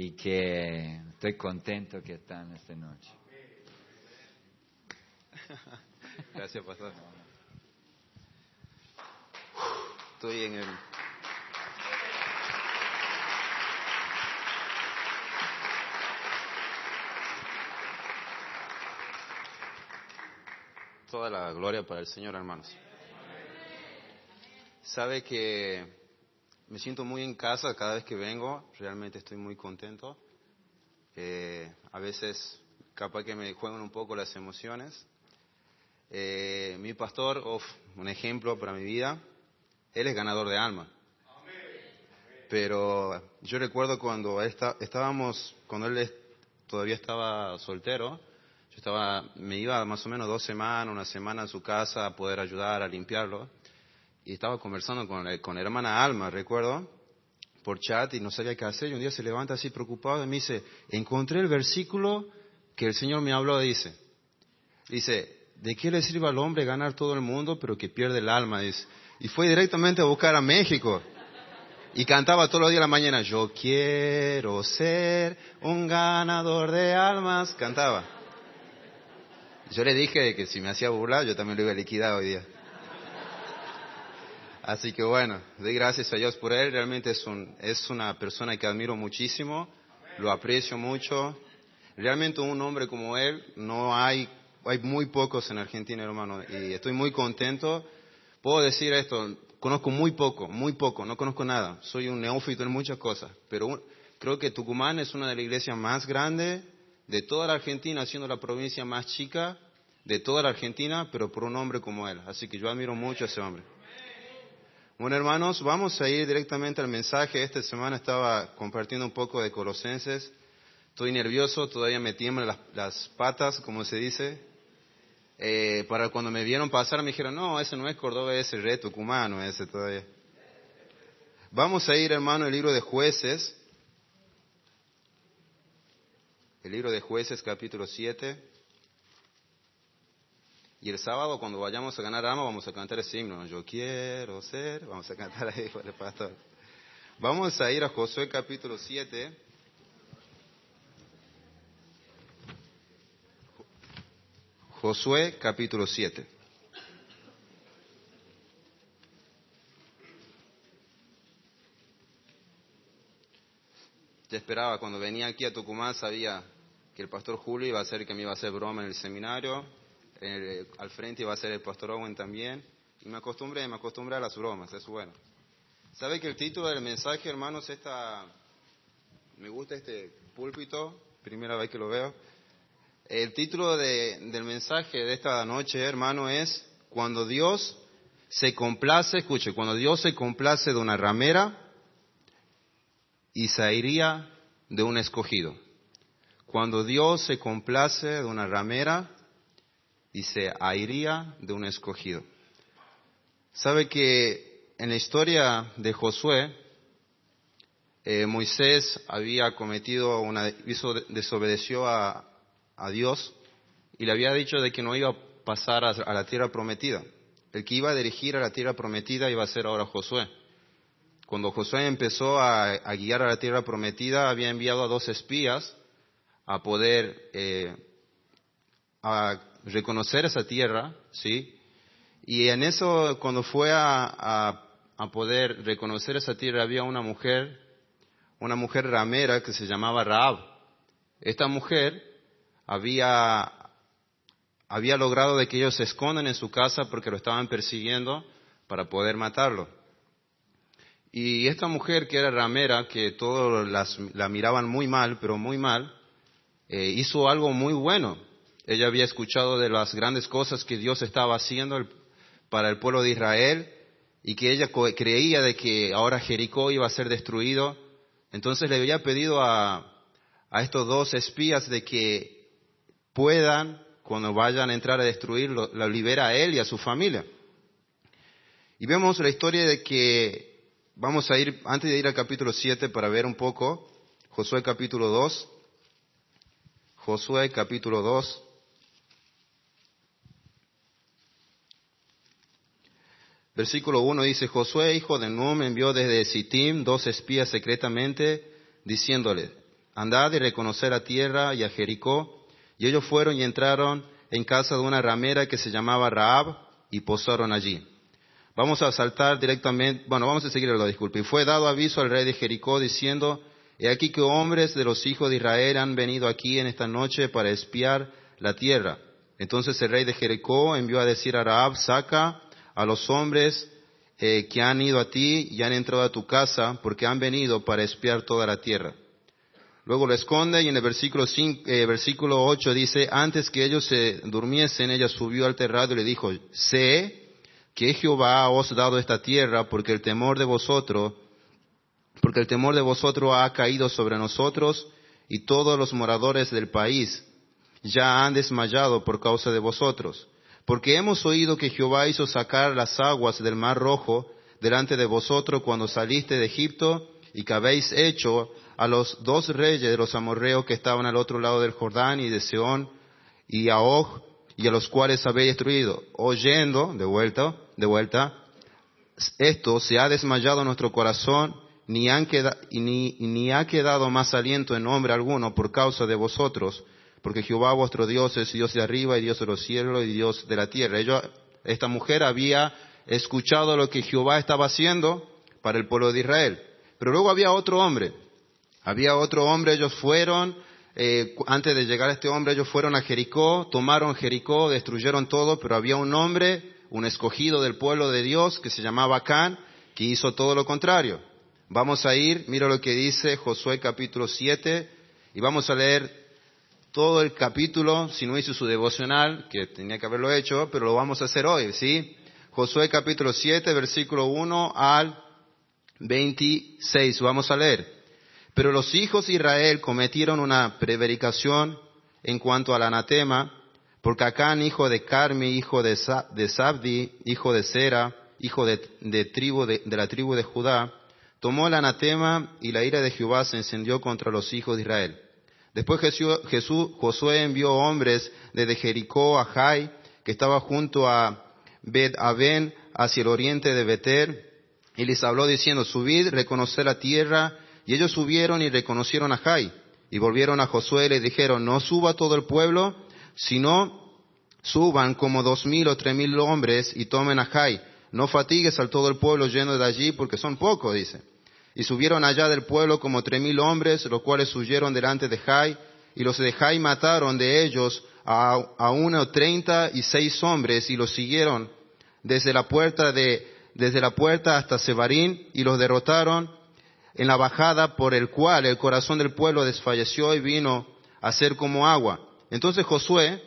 y que estoy contento que están esta noche. Gracias, pastor. Estoy en el... Toda la gloria para el Señor, hermanos. Sabe que me siento muy en casa cada vez que vengo, realmente estoy muy contento. Eh, a veces capaz que me juegan un poco las emociones. Eh, mi pastor, un ejemplo para mi vida, él es ganador de alma. Pero yo recuerdo cuando estábamos, cuando él todavía estaba soltero, yo estaba, me iba más o menos dos semanas, una semana a su casa a poder ayudar a limpiarlo y estaba conversando con, con la hermana Alma, recuerdo, por chat y no sabía qué hacer. Y un día se levanta así preocupado y me dice, encontré el versículo que el Señor me habló, dice. Dice, ¿de qué le sirve al hombre ganar todo el mundo pero que pierde el alma? Dice. Y fue directamente a buscar a México. Y cantaba todos los días de la mañana, yo quiero ser un ganador de almas. Cantaba. Yo le dije que si me hacía burlar, yo también lo iba a liquidar hoy día. Así que bueno, doy gracias a Dios por él. Realmente es, un, es una persona que admiro muchísimo, lo aprecio mucho. Realmente un hombre como él no hay, hay muy pocos en Argentina, hermano, y estoy muy contento. Puedo decir esto, conozco muy poco, muy poco, no conozco nada. Soy un neófito en muchas cosas, pero creo que Tucumán es una de las iglesias más grandes de toda la Argentina, siendo la provincia más chica de toda la Argentina, pero por un hombre como él. Así que yo admiro mucho a ese hombre. Bueno, hermanos, vamos a ir directamente al mensaje. Esta semana estaba compartiendo un poco de Colosenses. Estoy nervioso, todavía me tiemblan las, patas, como se dice. Eh, para cuando me vieron pasar me dijeron, no, ese no es Córdoba, ese es reto cumano, ese todavía. Vamos a ir, hermano, el libro de jueces. El libro de jueces, capítulo 7. Y el sábado cuando vayamos a ganar ama vamos a cantar ese himno. Yo quiero ser, vamos a cantar ahí por el pastor. Vamos a ir a Josué capítulo 7. Josué capítulo 7. Te esperaba, cuando venía aquí a Tucumán sabía que el pastor Julio iba a hacer que me iba a hacer broma en el seminario, eh, al frente iba a ser el pastor Owen también. Y me acostumbré, me acostumbré a las bromas, es bueno. ¿Sabe que el título del mensaje, hermanos, esta, me gusta este púlpito, primera vez que lo veo. El título del mensaje de esta noche, hermano, es Cuando Dios se complace, escuche, cuando Dios se complace de una ramera y se iría de un escogido. Cuando Dios se complace de una ramera y se airía de un escogido. Sabe que en la historia de Josué, eh, Moisés había cometido una, hizo, desobedeció a, Dios y le había dicho de que no iba a pasar a, la tierra prometida. El que iba a dirigir a la tierra prometida iba a ser ahora Josué. Cuando Josué empezó a, guiar a la tierra prometida, había enviado a dos espías a poder eh, a reconocer esa tierra, ¿sí? Y en eso, cuando fue a, poder reconocer esa tierra, había una mujer, una mujer ramera que se llamaba Raab. Esta mujer había, había logrado de que ellos se escondan en su casa porque lo estaban persiguiendo para poder matarlo. Y esta mujer que era ramera, que todos la miraban muy mal, pero muy mal, eh, hizo algo muy bueno. Ella había escuchado de las grandes cosas que Dios estaba haciendo para el pueblo de Israel y que ella creía de que ahora Jericó iba a ser destruido. Entonces le había pedido a, estos dos espías de que puedan, cuando vayan a entrar a destruirlo, la libera a él y a su familia. Y vemos la historia de que vamos a ir, antes de ir al capítulo 7 para ver un poco, Josué capítulo 2, Josué capítulo 2, Versículo 1 dice, Josué, hijo de Nun, envió desde Sittim dos espías secretamente, diciéndole, andad y reconocer a tierra y a Jericó. Y ellos fueron y entraron en casa de una ramera que se llamaba Raab y posaron allí. Vamos a saltar directamente, bueno, vamos a seguir la disculpa. Y fue dado aviso al rey de Jericó diciendo, he aquí que hombres de los hijos de Israel han venido aquí en esta noche para espiar la tierra. Entonces el rey de Jericó envió a decir a Raab, saca a los hombres eh, que han ido a ti y han entrado a tu casa, porque han venido para espiar toda la tierra. Luego lo esconde y en el versículo, eh, versículo 8 dice, antes que ellos se durmiesen, ella subió al terrado y le dijo, sé que Jehová os ha dado esta tierra porque el temor de vosotros, porque el temor de vosotros ha caído sobre nosotros y todos los moradores del país ya han desmayado por causa de vosotros. Porque hemos oído que Jehová hizo sacar las aguas del mar rojo delante de vosotros cuando saliste de Egipto y que habéis hecho a los dos reyes de los amorreos que estaban al otro lado del Jordán y de Seón y a Og y a los cuales habéis destruido. Oyendo, de vuelta, de vuelta, esto se ha desmayado nuestro corazón, ni, han ni, ni ha quedado más aliento en nombre alguno por causa de vosotros, porque Jehová vuestro Dios es Dios de arriba y Dios de los cielos y Dios de la tierra. esta mujer había escuchado lo que Jehová estaba haciendo para el pueblo de Israel. Pero luego había otro hombre, había otro hombre, ellos fueron, eh, antes de llegar a este hombre, ellos fueron a Jericó, tomaron Jericó, destruyeron todo, pero había un hombre, un escogido del pueblo de Dios, que se llamaba Can, que hizo todo lo contrario. Vamos a ir, mira lo que dice Josué capítulo 7, y vamos a leer todo el capítulo, si no hizo su devocional, que tenía que haberlo hecho, pero lo vamos a hacer hoy, ¿sí? Josué capítulo 7, versículo 1 al 26, vamos a leer. Pero los hijos de Israel cometieron una prevaricación en cuanto al anatema, porque Acán, hijo de Carmi, hijo de, Sabdi, hijo de Sera, hijo de, tribu de, la tribu de Judá, tomó el anatema y la ira de Jehová se encendió contra los hijos de Israel. Después Jesús, Josué envió hombres desde Jericó a Jai, que estaba junto a Bet Aben, hacia el oriente de Beter, y les habló diciendo, subid, reconocer la tierra y ellos subieron y reconocieron a Jai. Y volvieron a Josué y le dijeron, no suba todo el pueblo, sino suban como dos mil o tres mil hombres y tomen a Jai. No fatigues al todo el pueblo lleno de allí, porque son pocos, dice. Y subieron allá del pueblo como tres mil hombres, los cuales huyeron delante de Jai, y los de Jai mataron de ellos a, uno treinta y seis hombres, y los siguieron desde la puerta de, desde la puerta hasta Sebarín, y los derrotaron, en la bajada por el cual el corazón del pueblo desfalleció y vino a ser como agua. Entonces Josué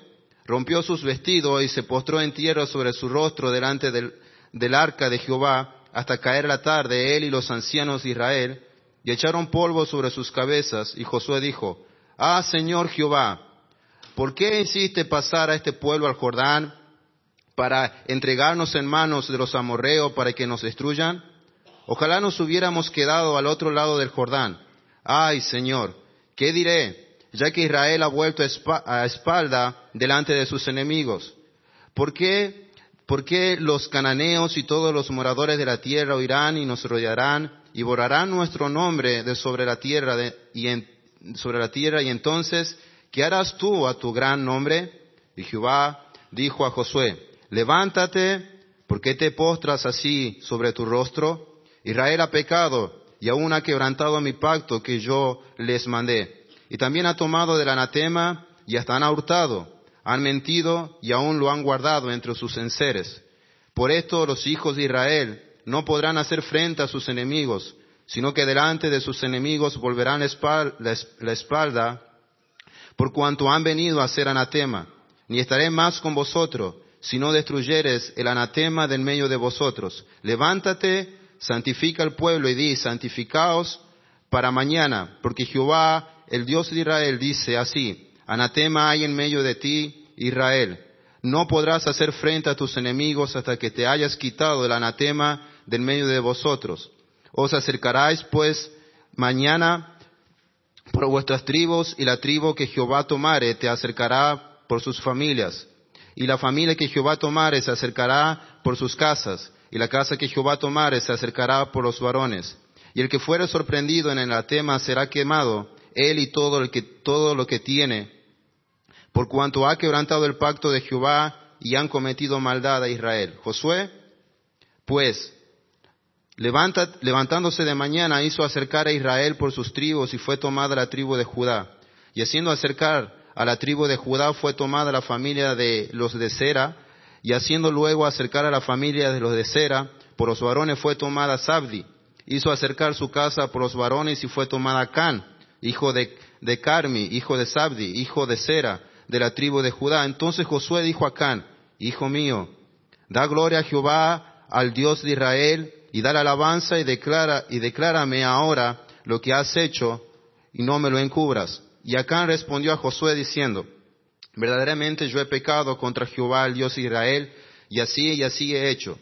rompió sus vestidos y se postró en tierra sobre su rostro delante del, arca de Jehová hasta caer la tarde, él y los ancianos de Israel, y echaron polvo sobre sus cabezas, y Josué dijo, Ah, Señor Jehová, ¿por qué hiciste pasar a este pueblo al Jordán para entregarnos en manos de los amorreos para que nos destruyan? Ojalá nos hubiéramos quedado al otro lado del Jordán. Ay, Señor, ¿qué diré? Ya que Israel ha vuelto a espalda delante de sus enemigos. ¿Por qué, ¿Por qué los cananeos y todos los moradores de la tierra oirán y nos rodearán y borrarán nuestro nombre de sobre la tierra y sobre la tierra y entonces ¿qué harás tú a tu gran nombre? Y Jehová dijo a Josué, levántate, ¿por qué te postras así sobre tu rostro? Israel ha pecado y aún ha quebrantado mi pacto que yo les mandé. Y también ha tomado del anatema y hasta han hurtado. Han mentido y aún lo han guardado entre sus enseres. Por esto los hijos de Israel no podrán hacer frente a sus enemigos, sino que delante de sus enemigos volverán la espalda, por cuanto han venido a ser anatema. Ni estaré más con vosotros, si no destruyeres el anatema del medio de vosotros. Levántate santifica al pueblo y di, santificaos para mañana, porque Jehová, el Dios de Israel, dice así, anatema hay en medio de ti, Israel. No podrás hacer frente a tus enemigos hasta que te hayas quitado el anatema del medio de vosotros. Os acercaráis pues mañana por vuestras tribus y la tribu que Jehová tomare te acercará por sus familias. Y la familia que Jehová tomare se acercará por sus casas y la casa que Jehová tomare se acercará por los varones. Y el que fuere sorprendido en el atema será quemado él y todo, el que, todo lo que tiene, por cuanto ha quebrantado el pacto de Jehová y han cometido maldad a Israel. Josué, pues, levantándose de mañana, hizo acercar a Israel por sus tribus y fue tomada la tribu de Judá. Y haciendo acercar a la tribu de Judá fue tomada la familia de los de Sera, y haciendo luego acercar a la familia de los de Sera, por los varones fue tomada Sabdi. Hizo acercar su casa por los varones y fue tomada Can, hijo de, de Carmi, hijo de Sabdi, hijo de Sera, de la tribu de Judá. Entonces Josué dijo a Can, Hijo mío, da gloria a Jehová, al Dios de Israel, y da la alabanza y declara, y declárame ahora lo que has hecho, y no me lo encubras. Y Acán respondió a Josué diciendo, verdaderamente yo he pecado contra Jehová, el Dios de Israel, y así y así he hecho.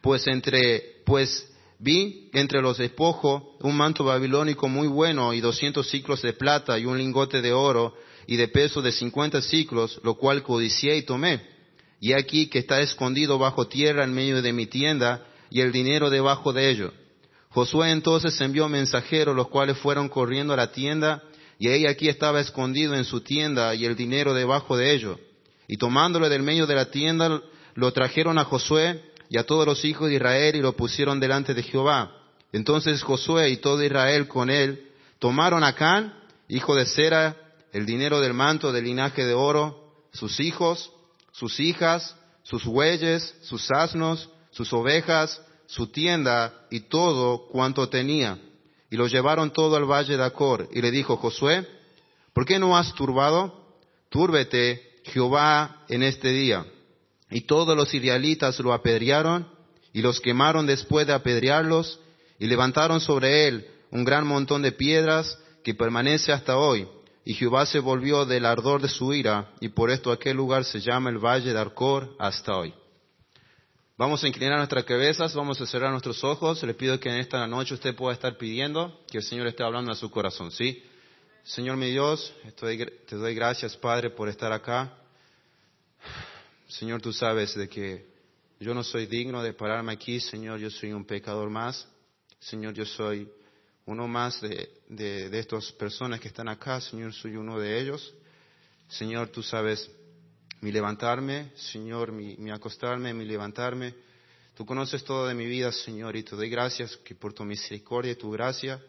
Pues entre, pues vi entre los despojos un manto babilónico muy bueno y doscientos ciclos de plata y un lingote de oro y de peso de cincuenta ciclos, lo cual codicié y tomé. Y aquí que está escondido bajo tierra en medio de mi tienda y el dinero debajo de ello. Josué entonces envió mensajeros, los cuales fueron corriendo a la tienda y ella aquí estaba escondido en su tienda y el dinero debajo de ello. Y tomándolo del medio de la tienda, lo trajeron a Josué y a todos los hijos de Israel y lo pusieron delante de Jehová. Entonces Josué y todo Israel con él tomaron a Can, hijo de Sera, el dinero del manto del linaje de oro, sus hijos, sus hijas, sus bueyes, sus asnos, sus ovejas, su tienda y todo cuanto tenía y lo llevaron todo al valle de Acor. Y le dijo Josué, ¿por qué no has turbado? Túrbete Jehová en este día. Y todos los israelitas lo apedrearon y los quemaron después de apedrearlos y levantaron sobre él un gran montón de piedras que permanece hasta hoy. Y Jehová se volvió del ardor de su ira y por esto aquel lugar se llama el valle de Acor hasta hoy. Vamos a inclinar nuestras cabezas, vamos a cerrar nuestros ojos. Le pido que en esta noche usted pueda estar pidiendo que el Señor esté hablando a su corazón, ¿sí? Señor mi Dios, te doy gracias, Padre, por estar acá. Señor, tú sabes de que yo no soy digno de pararme aquí, Señor, yo soy un pecador más. Señor, yo soy uno más de, de estas personas que están acá, Señor, soy uno de ellos. Señor, tú sabes mi levantarme, Señor, mi, acostarme, mi levantarme. Tú conoces todo de mi vida, Señor, y te doy gracias que por tu misericordia y tu gracia,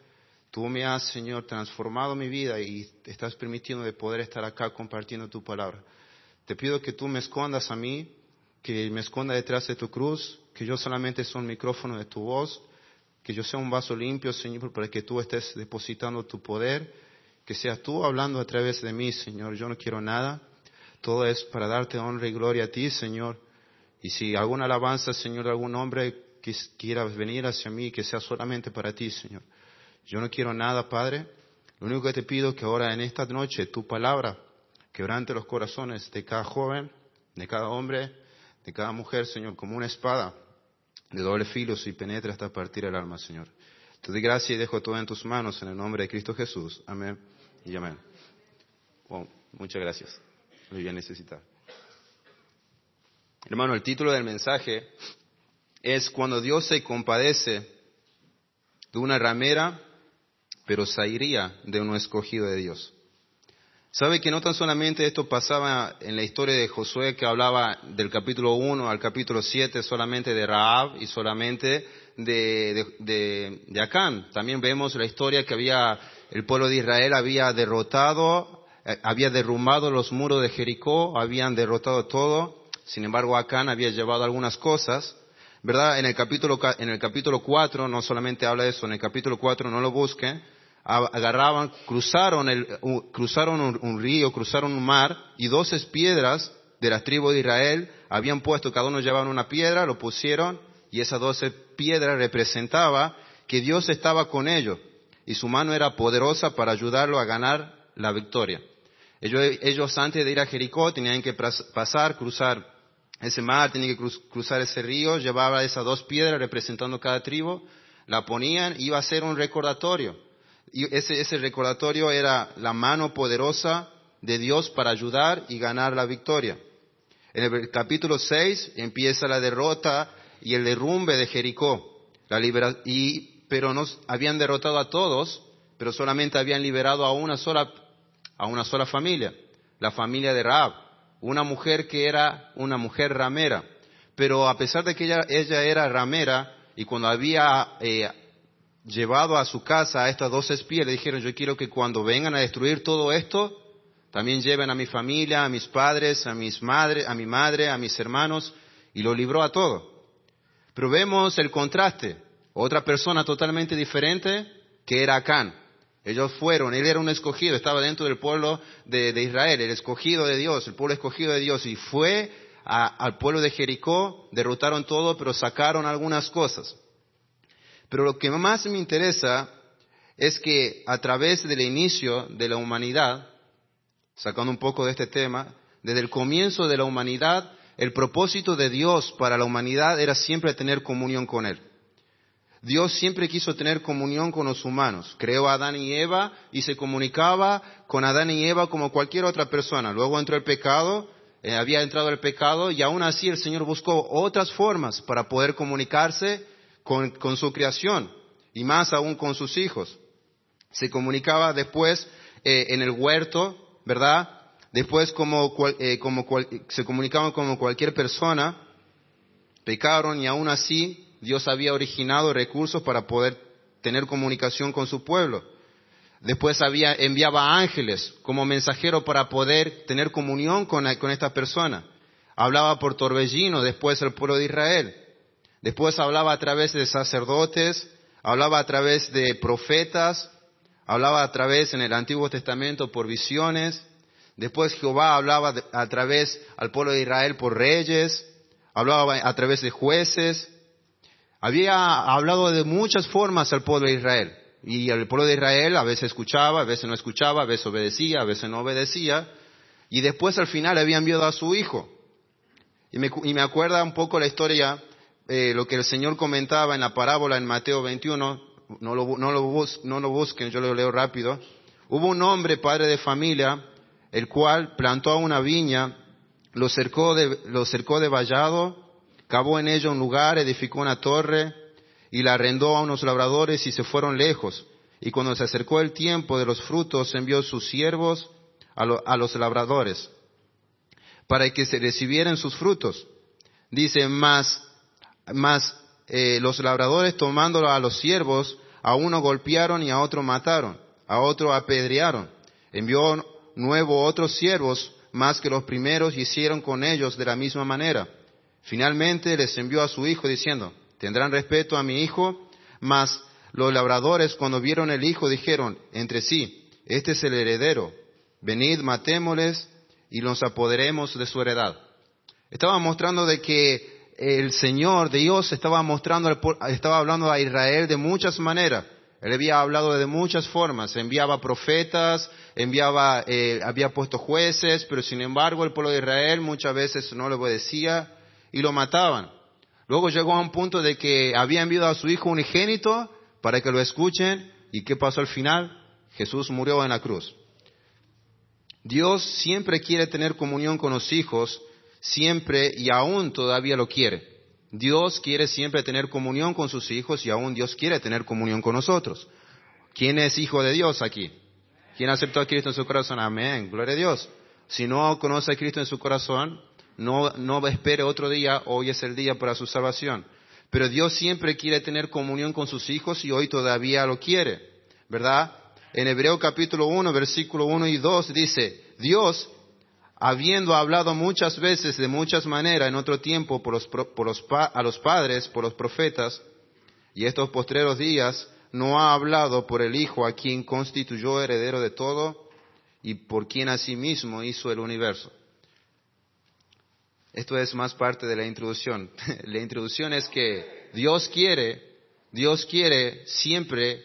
tú me has, Señor, transformado mi vida y estás permitiendo de poder estar acá compartiendo tu palabra. Te pido que tú me escondas a mí, que me esconda detrás de tu cruz, que yo solamente soy un micrófono de tu voz, que yo sea un vaso limpio, Señor, para que tú estés depositando tu poder, que seas tú hablando a través de mí, Señor. Yo no quiero nada todo es para darte honra y gloria a ti, Señor. Y si alguna alabanza, Señor, de algún hombre quiera venir hacia mí, que sea solamente para ti, Señor. Yo no quiero nada, Padre. Lo único que te pido es que ahora en esta noche tu palabra quebrante los corazones de cada joven, de cada hombre, de cada mujer, Señor, como una espada de doble filo y penetra hasta partir el alma, Señor. Te doy gracias y dejo todo en tus manos en el nombre de Cristo Jesús. Amén y amén. muchas gracias lo voy a necesitar. Hermano, el título del mensaje es Cuando Dios se compadece de una ramera, pero sairía de uno escogido de Dios. ¿Sabe que no tan solamente esto pasaba en la historia de Josué que hablaba del capítulo 1 al capítulo 7 solamente de Raab y solamente de, de, de Acán? También vemos la historia que había, el pueblo de Israel había derrotado eh, había derrumbado los muros de Jericó, habían derrotado todo, sin embargo Acán había llevado algunas cosas, ¿verdad? En el capítulo, en el capítulo 4, no solamente habla de eso, en el capítulo 4 no lo busquen, agarraban, cruzaron, el, cruzaron un, río, cruzaron un mar, y doce piedras de la tribu de Israel habían puesto, cada uno llevaba una piedra, lo pusieron, y esas doce piedras representaba que Dios estaba con ellos, y su mano era poderosa para ayudarlo a ganar la victoria. Ellos, antes de ir a Jericó tenían que pasar, cruzar ese mar, tenían que cruzar ese río, llevaba esas dos piedras representando cada tribu, la ponían, iba a ser un recordatorio. Ese, ese recordatorio era la mano poderosa de Dios para ayudar y ganar la victoria. En el capítulo 6 empieza la derrota y el derrumbe de Jericó. La y, pero nos habían derrotado a todos, pero solamente habían liberado a una sola, a una sola familia, la familia de Raab, una mujer que era una mujer ramera. Pero a pesar de que ella, ella era ramera, y cuando había eh, llevado a su casa a estas dos espías, le dijeron, yo quiero que cuando vengan a destruir todo esto, también lleven a mi familia, a mis padres, a mis madres, a mi madre, a mis hermanos, y lo libró a todo. Pero vemos el contraste. Otra persona totalmente diferente que era Acán. Ellos fueron, él era un escogido, estaba dentro del pueblo de, Israel, el escogido de Dios, el pueblo escogido de Dios, y fue al pueblo de Jericó, derrotaron todo, pero sacaron algunas cosas. Pero lo que más me interesa es que a través del inicio de la humanidad, sacando un poco de este tema, desde el comienzo de la humanidad, el propósito de Dios para la humanidad era siempre tener comunión con Él. Dios siempre quiso tener comunión con los humanos. Creó a Adán y Eva y se comunicaba con Adán y Eva como cualquier otra persona. Luego entró el pecado, eh, había entrado el pecado y aún así el Señor buscó otras formas para poder comunicarse con, su creación y más aún con sus hijos. Se comunicaba después eh, en el huerto, ¿verdad? Después como, eh, como se comunicaban como cualquier persona, pecaron y aún así Dios había originado recursos para poder tener comunicación con su pueblo. Después había, enviaba ángeles como mensajero para poder tener comunión con, con esta persona. Hablaba por torbellino después el pueblo de Israel. Después hablaba a través de sacerdotes, hablaba a través de profetas, hablaba a través en el Antiguo Testamento por visiones. Después Jehová hablaba a través al pueblo de Israel por reyes, hablaba a través de jueces. Había hablado de muchas formas al pueblo de Israel. Y el pueblo de Israel a veces escuchaba, a veces no escuchaba, a veces obedecía, a veces no obedecía. Y después al final había enviado a su hijo. Y me, y me acuerda un poco la historia eh, lo que el Señor comentaba en la parábola en Mateo 21, no lo, no, lo no lo busquen, yo lo leo rápido. Hubo un hombre, padre de familia, el cual plantó una viña, lo cercó de, lo cercó de vallado, cavó en ella un lugar, edificó una torre y la arrendó a unos labradores y se fueron lejos. Y cuando se acercó el tiempo de los frutos, envió sus siervos a, a los labradores para que se recibieran sus frutos. Dice, más mas eh, los labradores tomándolo a los siervos, a uno golpearon y a otro mataron, a otro apedrearon. Envió nuevo otros siervos más que los primeros y hicieron con ellos de la misma manera. Finalmente les envió a su hijo diciendo, tendrán respeto a mi hijo, mas los labradores cuando vieron el hijo dijeron entre sí, este es el heredero, venid, matémosles y nos apoderemos de su heredad. Estaba mostrando de que el Señor, Dios, estaba mostrando, estaba hablando a Israel de muchas maneras. Él había hablado de muchas formas. Enviaba profetas, enviaba, eh, había puesto jueces, pero sin embargo el pueblo de Israel muchas veces no le obedecía y lo mataban. Luego llegó a un punto de que había enviado a su hijo unigénito para que lo escuchen. ¿Y qué pasó al final? Jesús murió en la cruz. Dios siempre quiere tener comunión con los hijos, siempre y aún todavía lo quiere. Dios quiere siempre tener comunión con sus hijos y aún Dios quiere tener comunión con nosotros. ¿Quién es hijo de Dios aquí? ¿Quién aceptó a Cristo en su corazón? Amén. Gloria a Dios. Si no conoce a Cristo en su corazón, no, no espere otro día, hoy es el día para su salvación. Pero Dios siempre quiere tener comunión con sus hijos y hoy todavía lo quiere, ¿verdad? En Hebreo capítulo 1, versículo 1 y 2 dice, Dios habiendo hablado muchas veces de muchas maneras en otro tiempo por los, a los padres, por los profetas, y estos postreros días no ha hablado por el Hijo a quien constituyó heredero de todo y por quien asimismo hizo el universo. Esto es más parte de la introducción. la introducción es que Dios quiere, Dios quiere siempre,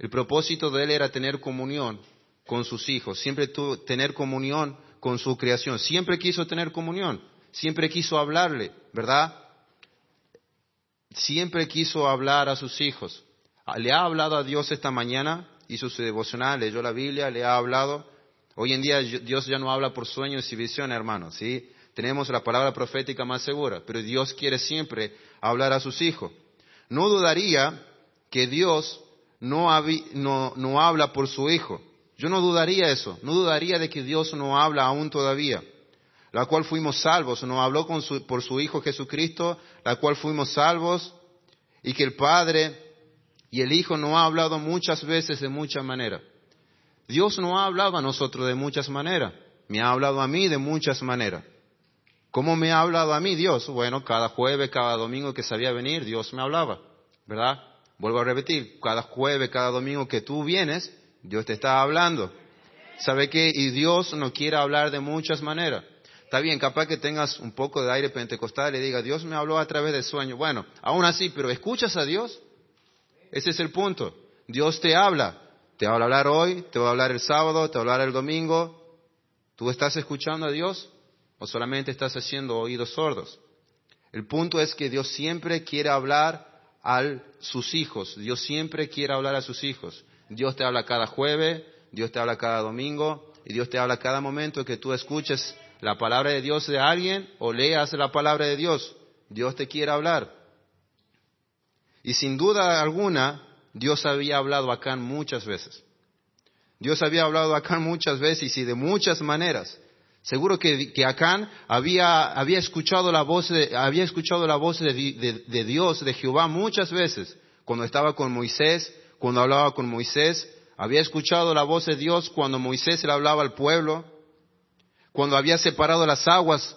el propósito de Él era tener comunión con sus hijos, siempre tener comunión con su creación. Siempre quiso tener comunión, siempre quiso hablarle, ¿verdad? Siempre quiso hablar a sus hijos. Ah, le ha hablado a Dios esta mañana, hizo su devocional, leyó la Biblia, le ha hablado. Hoy en día Dios ya no habla por sueños y visiones, hermanos, ¿sí? Tenemos la palabra profética más segura, pero Dios quiere siempre hablar a sus hijos. No dudaría que Dios no, no, no habla por su Hijo. Yo no dudaría eso, no dudaría de que Dios no habla aún todavía, la cual fuimos salvos, no habló con su, por su Hijo Jesucristo, la cual fuimos salvos, y que el Padre y el Hijo no ha hablado muchas veces de muchas maneras. Dios no ha hablado a nosotros de muchas maneras, me ha hablado a mí de muchas maneras. ¿Cómo me ha hablado a mí Dios? Bueno, cada jueves, cada domingo que sabía venir, Dios me hablaba, ¿verdad? Vuelvo a repetir, cada jueves, cada domingo que tú vienes, Dios te está hablando. ¿Sabe qué? Y Dios no quiere hablar de muchas maneras. Está bien, capaz que tengas un poco de aire pentecostal y diga, Dios me habló a través del sueño. Bueno, aún así, pero ¿escuchas a Dios? Ese es el punto. Dios te habla. Te va a hablar hoy, te va a hablar el sábado, te va a hablar el domingo. ¿Tú estás escuchando a Dios o solamente estás haciendo oídos sordos? El punto es que Dios siempre quiere hablar a sus hijos. Dios siempre quiere hablar a sus hijos. Dios te habla cada jueves, Dios te habla cada domingo y Dios te habla cada momento que tú escuches la palabra de Dios de alguien o leas la palabra de Dios. Dios te quiere hablar. Y sin duda alguna, Dios había hablado acá muchas veces. Dios había hablado acá muchas veces y de muchas maneras. Seguro que, que Acán había, había, escuchado la voz, de, había escuchado la voz de, de, Dios, de Jehová, muchas veces. Cuando estaba con Moisés, cuando hablaba con Moisés, había escuchado la voz de Dios cuando Moisés le hablaba al pueblo cuando había separado las aguas,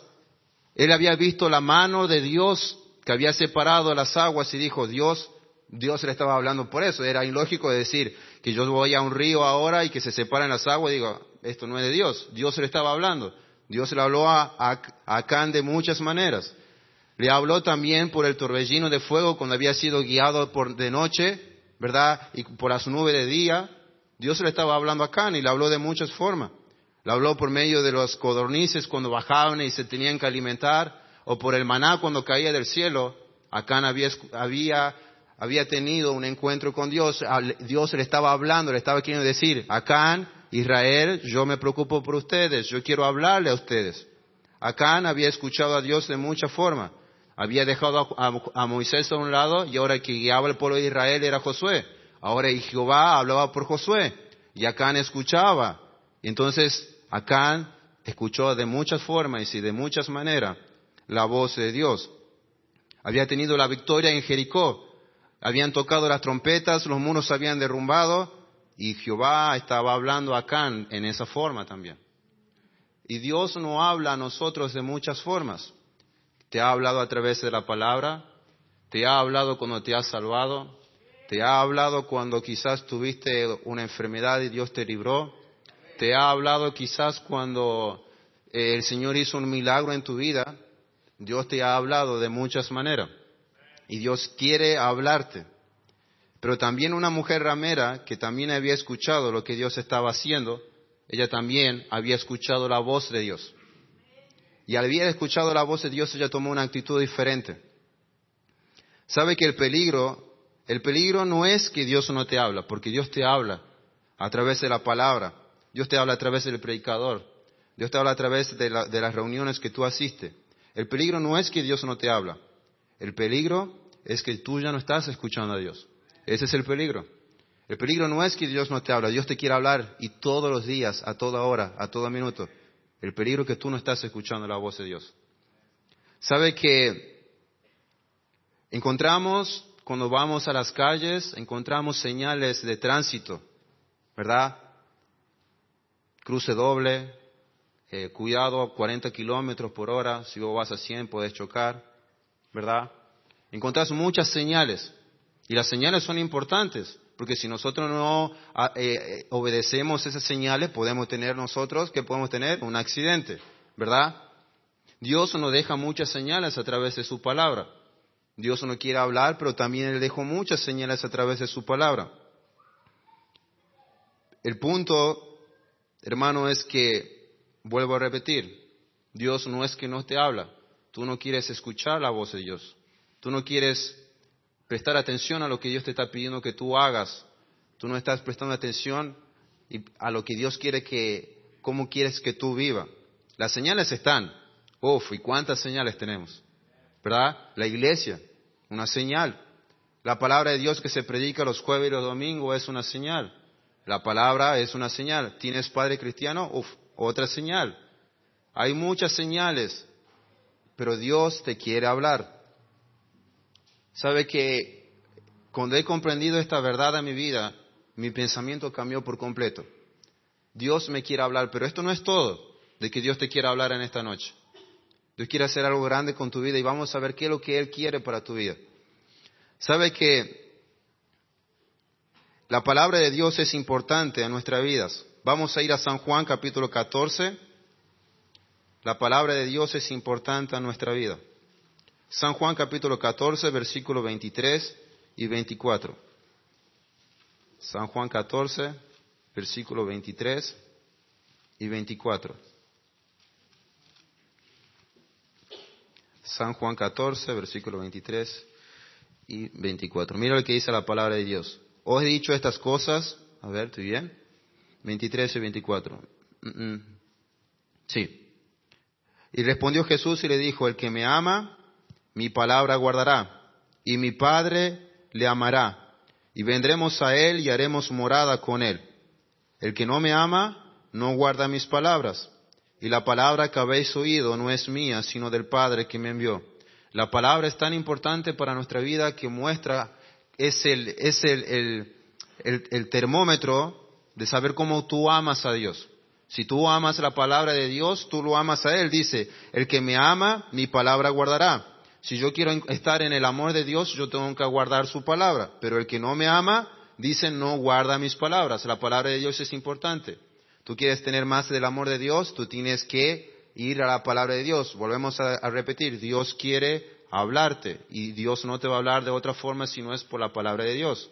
él había visto la mano de Dios que había separado las aguas y dijo, Dios, Dios le estaba hablando por eso. Era ilógico decir que yo voy a un río ahora y que se separan las aguas y digo, esto no es de Dios. Dios le estaba hablando. Dios le habló a, a, Acán de muchas maneras. Le habló también por el torbellino de fuego cuando había sido guiado por de noche, ¿verdad? Y por las nubes de día. Dios le estaba hablando a Acán y le habló de muchas formas. Lo habló por medio de los codornices cuando bajaban y se tenían que alimentar, o por el maná cuando caía del cielo. Acán había, había, tenido un encuentro con Dios. Dios le estaba hablando, le estaba queriendo decir, Acán, Israel, yo me preocupo por ustedes, yo quiero hablarle a ustedes. Acán había escuchado a Dios de muchas formas. Había dejado a, Moisés a un lado y ahora que guiaba el pueblo de Israel era Josué. Ahora Jehová hablaba por Josué y Acán escuchaba. Entonces Acán escuchó de muchas formas y de muchas maneras la voz de Dios. Había tenido la victoria en Jericó. Habían tocado las trompetas, los muros se habían derrumbado y Jehová estaba hablando a Acán en esa forma también. Y Dios no habla a nosotros de muchas formas. Te ha hablado a través de la palabra, te ha hablado cuando te ha salvado, te ha hablado cuando quizás tuviste una enfermedad y Dios te libró, te ha hablado quizás cuando eh, el Señor hizo un milagro en tu vida, Dios te ha hablado de muchas maneras y Dios quiere hablarte. Pero también una mujer ramera que también había escuchado lo que Dios estaba haciendo, ella también había escuchado la voz de Dios. Y al haber escuchado la voz de Dios, ella tomó una actitud diferente. Sabe que el peligro, el peligro no es que Dios no te habla, porque Dios te habla a través de la palabra. Dios te habla a través del predicador. Dios te habla a través de, las reuniones que tú asistes. El peligro no es que Dios no te habla. El peligro es que tú ya no estás escuchando a Dios. Ese es el peligro. El peligro no es que Dios no te habla. Dios te quiere hablar y todos los días, a toda hora, a todo minuto. El peligro que tú no estás escuchando la voz de Dios. ¿Sabe que encontramos, cuando vamos a las calles, encontramos señales de tránsito, ¿verdad? cruce doble, eh, cuidado, 40 kilómetros por hora, si vos vas a 100 puedes chocar, ¿verdad? Encontrás muchas señales y las señales son importantes porque si nosotros no ah, eh, eh, obedecemos esas señales podemos tener nosotros, ¿qué podemos tener? Un accidente, ¿verdad? Dios nos deja muchas señales a través de su palabra. Dios no quiere hablar, pero también le dejó muchas señales a través de su palabra. El punto hermano, es que, vuelvo a repetir, Dios no es que no te habla, tú no quieres escuchar la voz de Dios, tú no quieres prestar atención a lo que Dios te está pidiendo que tú hagas, tú no estás prestando atención a lo que Dios quiere que, cómo quieres que tú viva. Las señales están, uf, ¿y cuántas señales tenemos? ¿Verdad? La iglesia, una señal. La palabra de Dios que se predica los jueves y los domingos es una señal. La palabra es una señal. ¿Tienes padre cristiano? Uf, otra señal. Hay muchas señales, pero Dios te quiere hablar. Sabe que cuando he comprendido esta verdad en mi vida, mi pensamiento cambió por completo. Dios me quiere hablar, pero esto no es todo de que Dios te quiera hablar en esta noche. Dios quiere hacer algo grande con tu vida y vamos a ver qué es lo que Él quiere para tu vida. Sabe que la palabra de Dios es importante en nuestras vidas. Vamos a ir a San Juan capítulo 14. La palabra de Dios es importante en nuestra vida. San Juan capítulo 14, versículo 23 y 24. San Juan 14, versículo 23 y 24. San Juan 14, versículo 23 y 24. Mira lo que dice la palabra de Dios. Os he dicho estas cosas, a ver, ¿estoy bien? 23 y 24. Mm, mm. Sí. Y respondió Jesús y le dijo, el que me ama, mi palabra guardará, y mi Padre le amará, y vendremos a él y haremos morada con él. El que no me ama, no guarda mis palabras, y la palabra que habéis oído no es mía, sino del Padre que me envió. La palabra es tan importante para nuestra vida que muestra, es el, es el, el, termómetro de saber cómo tú amas a Dios. Si tú amas la palabra de Dios, tú lo amas a Él. Dice, el que me ama, mi palabra guardará. Si yo quiero estar en el amor de Dios, yo tengo que guardar su palabra. Pero el que no me ama, dice, no guarda mis palabras. La palabra de Dios es importante. Tú quieres tener más del amor de Dios, tú tienes que ir a la palabra de Dios. Volvemos a, repetir, Dios quiere hablarte y Dios no te va a hablar de otra forma si no es por la palabra de Dios.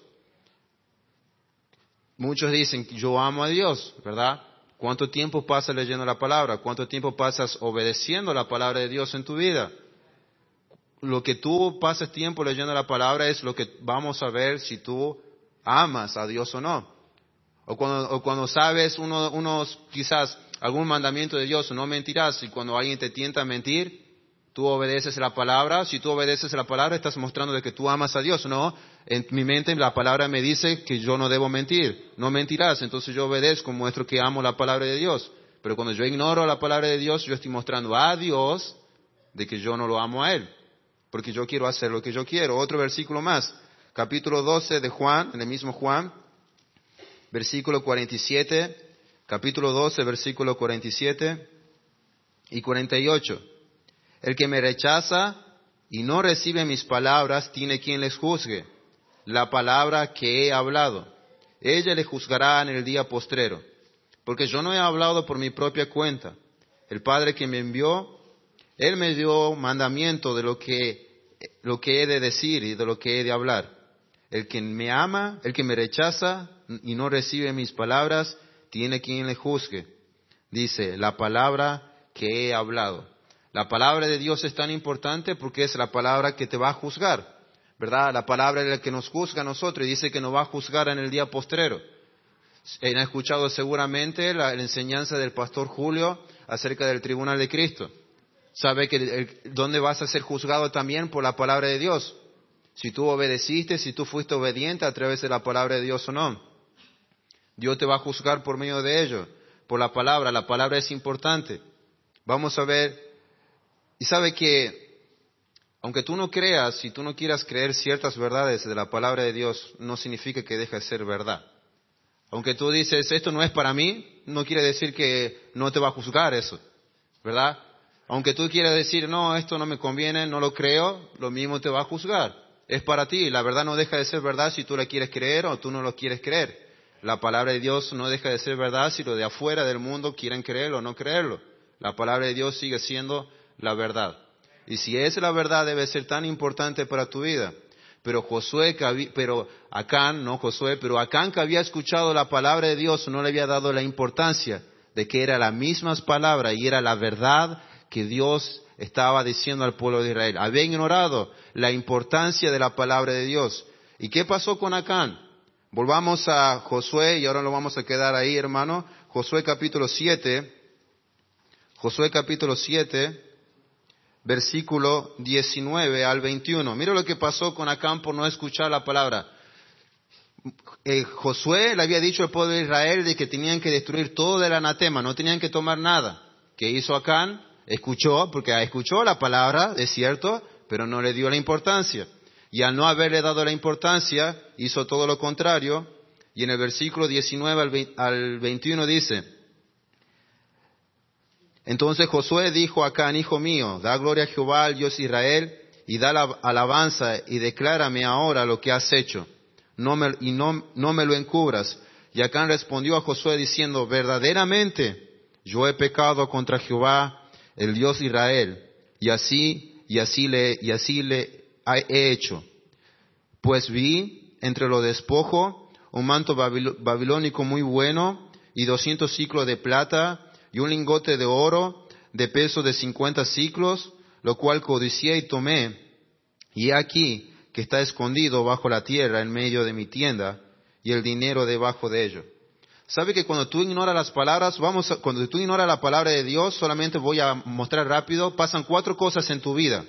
Muchos dicen, yo amo a Dios, ¿verdad? ¿Cuánto tiempo pasas leyendo la palabra? ¿Cuánto tiempo pasas obedeciendo la palabra de Dios en tu vida? Lo que tú pases tiempo leyendo la palabra es lo que vamos a ver si tú amas a Dios o no. O cuando, cuando sabes unos, quizás algún mandamiento de Dios, no mentirás, y cuando alguien te tienta a mentir, tú obedeces la palabra, si tú obedeces la palabra estás mostrando de que tú amas a Dios, no, en mi mente la palabra me dice que yo no debo mentir, no mentirás, entonces yo obedezco, muestro que amo la palabra de Dios, pero cuando yo ignoro la palabra de Dios, yo estoy mostrando a Dios de que yo no lo amo a Él, porque yo quiero hacer lo que yo quiero. Otro versículo más, capítulo 12 de Juan, en el mismo Juan, versículo 47, capítulo 12, versículo 47 y 48. El que me rechaza y no recibe mis palabras tiene quien les juzgue la palabra que he hablado. Ella le juzgará en el día postrero, porque yo no he hablado por mi propia cuenta. El Padre que me envió, Él me dio mandamiento de lo que, he de decir y de lo que he de hablar. El que me ama, el que me rechaza y no recibe mis palabras, tiene quien le juzgue. Dice, la palabra que he hablado. La palabra de Dios es tan importante porque es la palabra que te va a juzgar, ¿verdad? La palabra es la que nos juzga a nosotros y dice que nos va a juzgar en el día postrero. Han escuchado seguramente la, enseñanza del pastor Julio acerca del tribunal de Cristo. Sabe que dónde vas a ser juzgado también por la palabra de Dios. Si tú obedeciste, si tú fuiste obediente a través de la palabra de Dios o no. Dios te va a juzgar por medio de ello, por la palabra. La palabra es importante. Vamos a ver y sabe que, aunque tú no creas, si tú no quieras creer ciertas verdades de la palabra de Dios, no significa que deje de ser verdad. Aunque tú dices, esto no es para mí, no quiere decir que no te va a juzgar eso, ¿verdad? Aunque tú quieras decir, no, esto no me conviene, no lo creo, lo mismo te va a juzgar. Es para ti, la verdad no deja de ser verdad si tú la quieres creer o tú no lo quieres creer. La palabra de Dios no deja de ser verdad si los de afuera del mundo quieren creerlo o no creerlo. La palabra de Dios sigue siendo la verdad. Y si es la verdad debe ser tan importante para tu vida. Pero Josué, pero Acán, no Josué, pero Acán que había escuchado la palabra de Dios no le había dado la importancia de que era la misma palabra y era la verdad que Dios estaba diciendo al pueblo de Israel. Había ignorado la importancia de la palabra de Dios. ¿Y qué pasó con Acán? Volvamos a Josué y ahora lo vamos a quedar ahí, hermano. Josué capítulo 7. Josué capítulo 7 versículo 19 al 21. Mira lo que pasó con Acán por no escuchar la palabra. Eh, Josué le había dicho al pueblo de Israel de que tenían que destruir todo el anatema, no tenían que tomar nada. ¿Qué hizo Acán? Escuchó, porque escuchó la palabra, es cierto, pero no le dio la importancia. Y al no haberle dado la importancia, hizo todo lo contrario. Y en el versículo 19 al 21 dice, entonces Josué dijo a Acán, hijo mío, da gloria a Jehová, al Dios Israel, y da la alabanza y declárame ahora lo que has hecho, no me, y no me lo encubras. Y Acán respondió a Josué diciendo, verdaderamente yo he pecado contra Jehová, el Dios Israel, y así, y así le, y así le he hecho. Pues vi entre lo despojo un manto babilónico muy bueno y doscientos ciclos de plata y un lingote de oro de peso de cincuenta ciclos, lo cual codicié y tomé. Y aquí que está escondido bajo la tierra en medio de mi tienda y el dinero debajo de ello. ¿Sabe que cuando tú ignoras las palabras, vamos, cuando tú ignoras la palabra de Dios, solamente voy a mostrar rápido, pasan cuatro cosas en tu vida.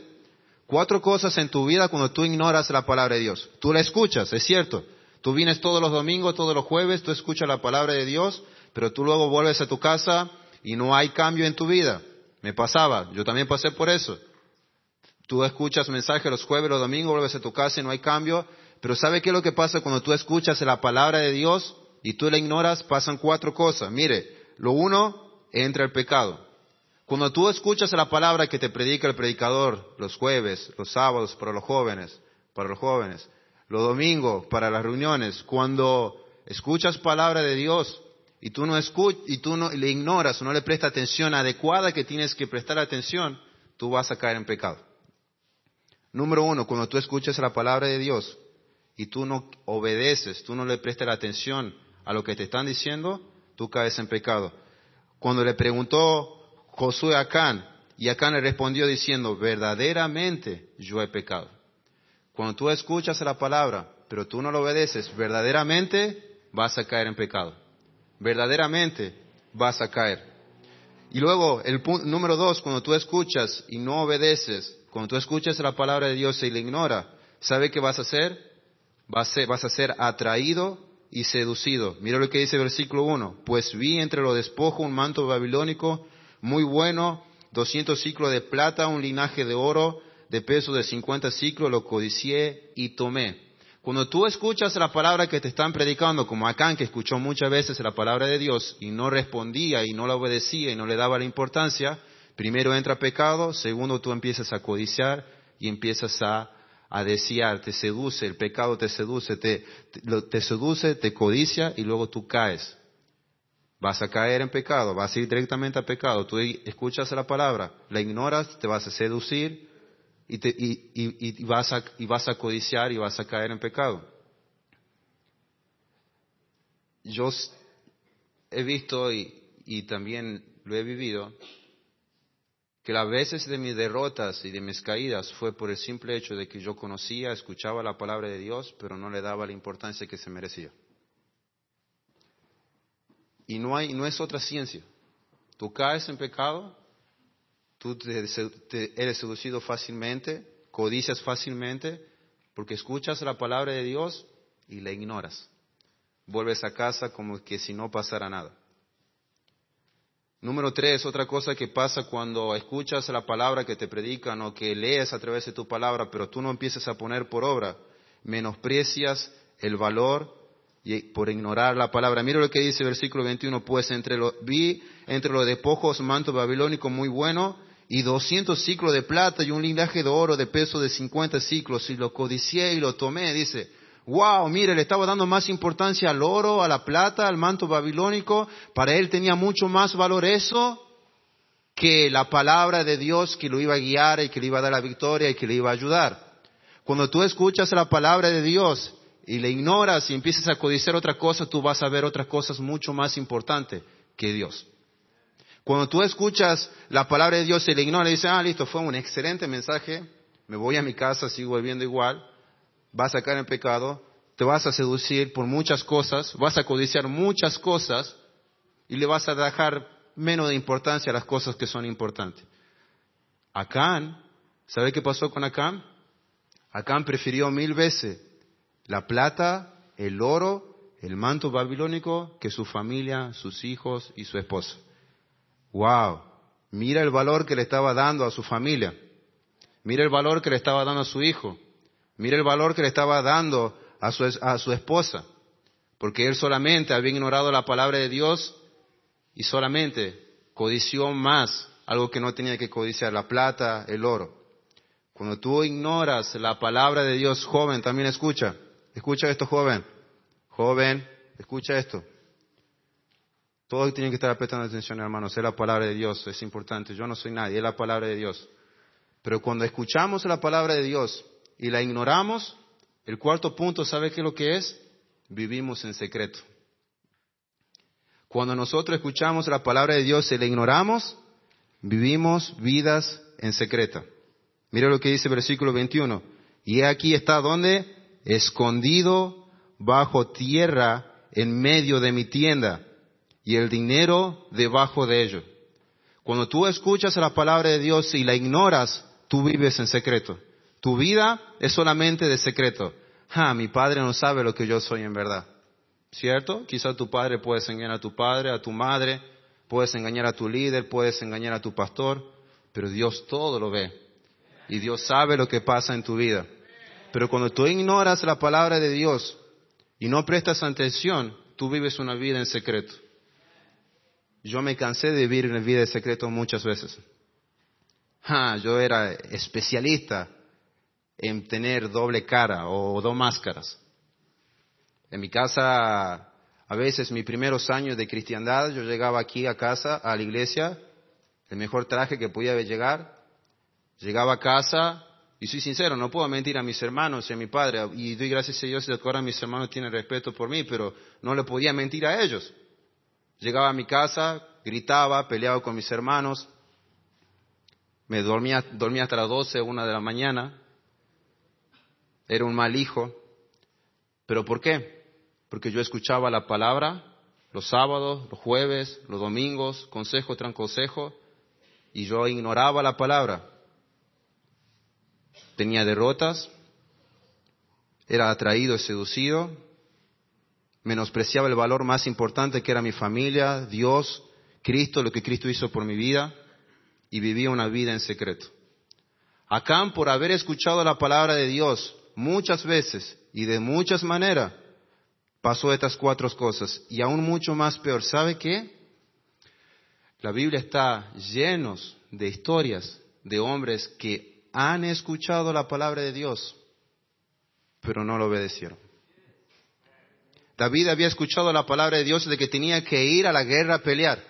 Cuatro cosas en tu vida cuando tú ignoras la palabra de Dios. Tú la escuchas, es cierto. Tú vienes todos los domingos, todos los jueves, tú escuchas la palabra de Dios, pero tú luego vuelves a tu casa y no hay cambio en tu vida. Me pasaba, yo también pasé por eso. Tú escuchas mensajes los jueves, los domingos, vuelves a tu casa y no hay cambio. Pero ¿sabe qué es lo que pasa cuando tú escuchas la palabra de Dios y tú la ignoras? Pasan cuatro cosas. Mire, lo uno, entra el pecado. Cuando tú escuchas la palabra que te predica el predicador los jueves, los sábados para los jóvenes, para los jóvenes, los domingos para las reuniones, cuando escuchas palabra de Dios, y tú no escuchas, y tú no le ignoras o no le prestas atención adecuada que tienes que prestar atención, tú vas a caer en pecado. Número uno, cuando tú escuchas la palabra de Dios y tú no obedeces, tú no le prestas la atención a lo que te están diciendo, tú caes en pecado. Cuando le preguntó Josué a Acán, y Acán le respondió diciendo, verdaderamente yo he pecado. Cuando tú escuchas la palabra, pero tú no lo obedeces, verdaderamente vas a caer en pecado verdaderamente vas a caer. Y luego, el punto, número dos, cuando tú escuchas y no obedeces, cuando tú escuchas la palabra de Dios y la ignora, ¿sabe qué vas a hacer? Vas a, vas a ser atraído y seducido. Mira lo que dice versículo 1. Pues vi entre los despojos un manto babilónico muy bueno, doscientos ciclos de plata, un linaje de oro de peso de cincuenta ciclos, lo codicié y tomé. Cuando tú escuchas la palabra que te están predicando, como Acán, que escuchó muchas veces la palabra de Dios y no respondía y no la obedecía y no le daba la importancia, primero entra pecado, segundo tú empiezas a codiciar y empiezas a, desear, te seduce, el pecado te seduce, te, te seduce, te codicia y luego tú caes. Vas a caer en pecado, vas a ir directamente a pecado. Tú escuchas la palabra, la ignoras, te vas a seducir, y, vas a, y vas a codiciar y vas a caer en pecado. Yo he visto y, y también lo he vivido que las veces de mis derrotas y de mis caídas fue por el simple hecho de que yo conocía, escuchaba la palabra de Dios, pero no le daba la importancia que se merecía. Y no, hay, no es otra ciencia. Tú caes en pecado Tú eres seducido fácilmente, codicias fácilmente, porque escuchas la palabra de Dios y la ignoras. Vuelves a casa como que si no pasara nada. Número tres, otra cosa que pasa cuando escuchas la palabra que te predican o que lees a través de tu palabra, pero tú no empiezas a poner por obra, menosprecias el valor y por ignorar la palabra. Mira lo que dice el versículo 21, pues entre lo, vi entre los despojos manto babilónico muy bueno y doscientos ciclos de plata y un linaje de oro de peso de cincuenta ciclos y lo codicié y lo tomé. Dice, wow, mire, le estaba dando más importancia al oro, a la plata, al manto babilónico. Para él tenía mucho más valor eso que la palabra de Dios que lo iba a guiar y que le iba a dar la victoria y que le iba a ayudar. Cuando tú escuchas la palabra de Dios y le ignoras y empiezas a codiciar otra cosa, tú vas a ver otras cosas mucho más importantes que Dios. Cuando tú escuchas la palabra de Dios y le ignoras, dices, ah, listo, fue un excelente mensaje, me voy a mi casa, sigo viviendo igual, vas a caer en pecado, te vas a seducir por muchas cosas, vas a codiciar muchas cosas y le vas a dejar menos de importancia a las cosas que son importantes. Acán ¿Sabe qué pasó con Acán? Acán prefirió mil veces la plata, el oro, el manto babilónico que su familia, sus hijos y su esposa. ¡Wow! Mira el valor que le estaba dando a su familia. Mira el valor que le estaba dando a su hijo. Mira el valor que le estaba dando a su, a su esposa. Porque él solamente había ignorado la palabra de Dios y solamente codició más algo que no tenía que codiciar, la plata, el oro. Cuando tú ignoras la palabra de Dios, joven, también escucha. Escucha esto, joven. Joven, escucha esto. Todos tienen que estar prestando atención, hermanos. Es la palabra de Dios, es importante. Yo no soy nadie, es la palabra de Dios. Pero cuando escuchamos la palabra de Dios y la ignoramos, el cuarto punto, ¿sabe qué es lo que es? Vivimos en secreto. Cuando nosotros escuchamos la palabra de Dios y la ignoramos, vivimos vidas en secreto. Mira lo que dice el versículo 21. Y aquí está donde? Escondido bajo tierra en medio de mi tienda y el dinero debajo de ello. Cuando tú escuchas la palabra de Dios y la ignoras, tú vives en secreto. Tu vida es solamente de secreto. Ah, mi padre no sabe lo que yo soy en verdad. ¿Cierto? Quizá tu padre puedes engañar a tu padre, a tu madre, puedes engañar a tu líder, puedes engañar a tu pastor, pero Dios todo lo ve. Y Dios sabe lo que pasa en tu vida. Pero cuando tú ignoras la palabra de Dios y no prestas atención, tú vives una vida en secreto. Yo me cansé de vivir en vida en secreto muchas veces. Ah, yo era especialista en tener doble cara o dos máscaras. En mi casa, a veces mis primeros años de cristiandad, yo llegaba aquí a casa, a la iglesia, el mejor traje que podía llegar. Llegaba a casa, y soy sincero, no puedo mentir a mis hermanos a mi padre, y doy gracias a Dios de ahora mis hermanos tienen respeto por mí, pero no le podía mentir a ellos. Llegaba a mi casa, gritaba, peleaba con mis hermanos, me dormía, dormía hasta las 12, una de la mañana, era un mal hijo. ¿Pero por qué? porque yo escuchaba la palabra los sábados, los jueves, los domingos, consejo tras consejo, y yo ignoraba la palabra. Tenía derrotas, era atraído y seducido, menospreciaba el valor más importante que era mi familia, Dios, Cristo, lo que Cristo hizo por mi vida, y vivía una vida en secreto. Acá, por haber escuchado la palabra de Dios muchas veces y de muchas maneras, pasó estas cuatro cosas. Y aún mucho más peor, ¿sabe qué? La Biblia está llenos de historias de hombres que han escuchado la palabra de Dios, pero no lo obedecieron. David había escuchado la palabra de Dios de que tenía que ir a la guerra a pelear.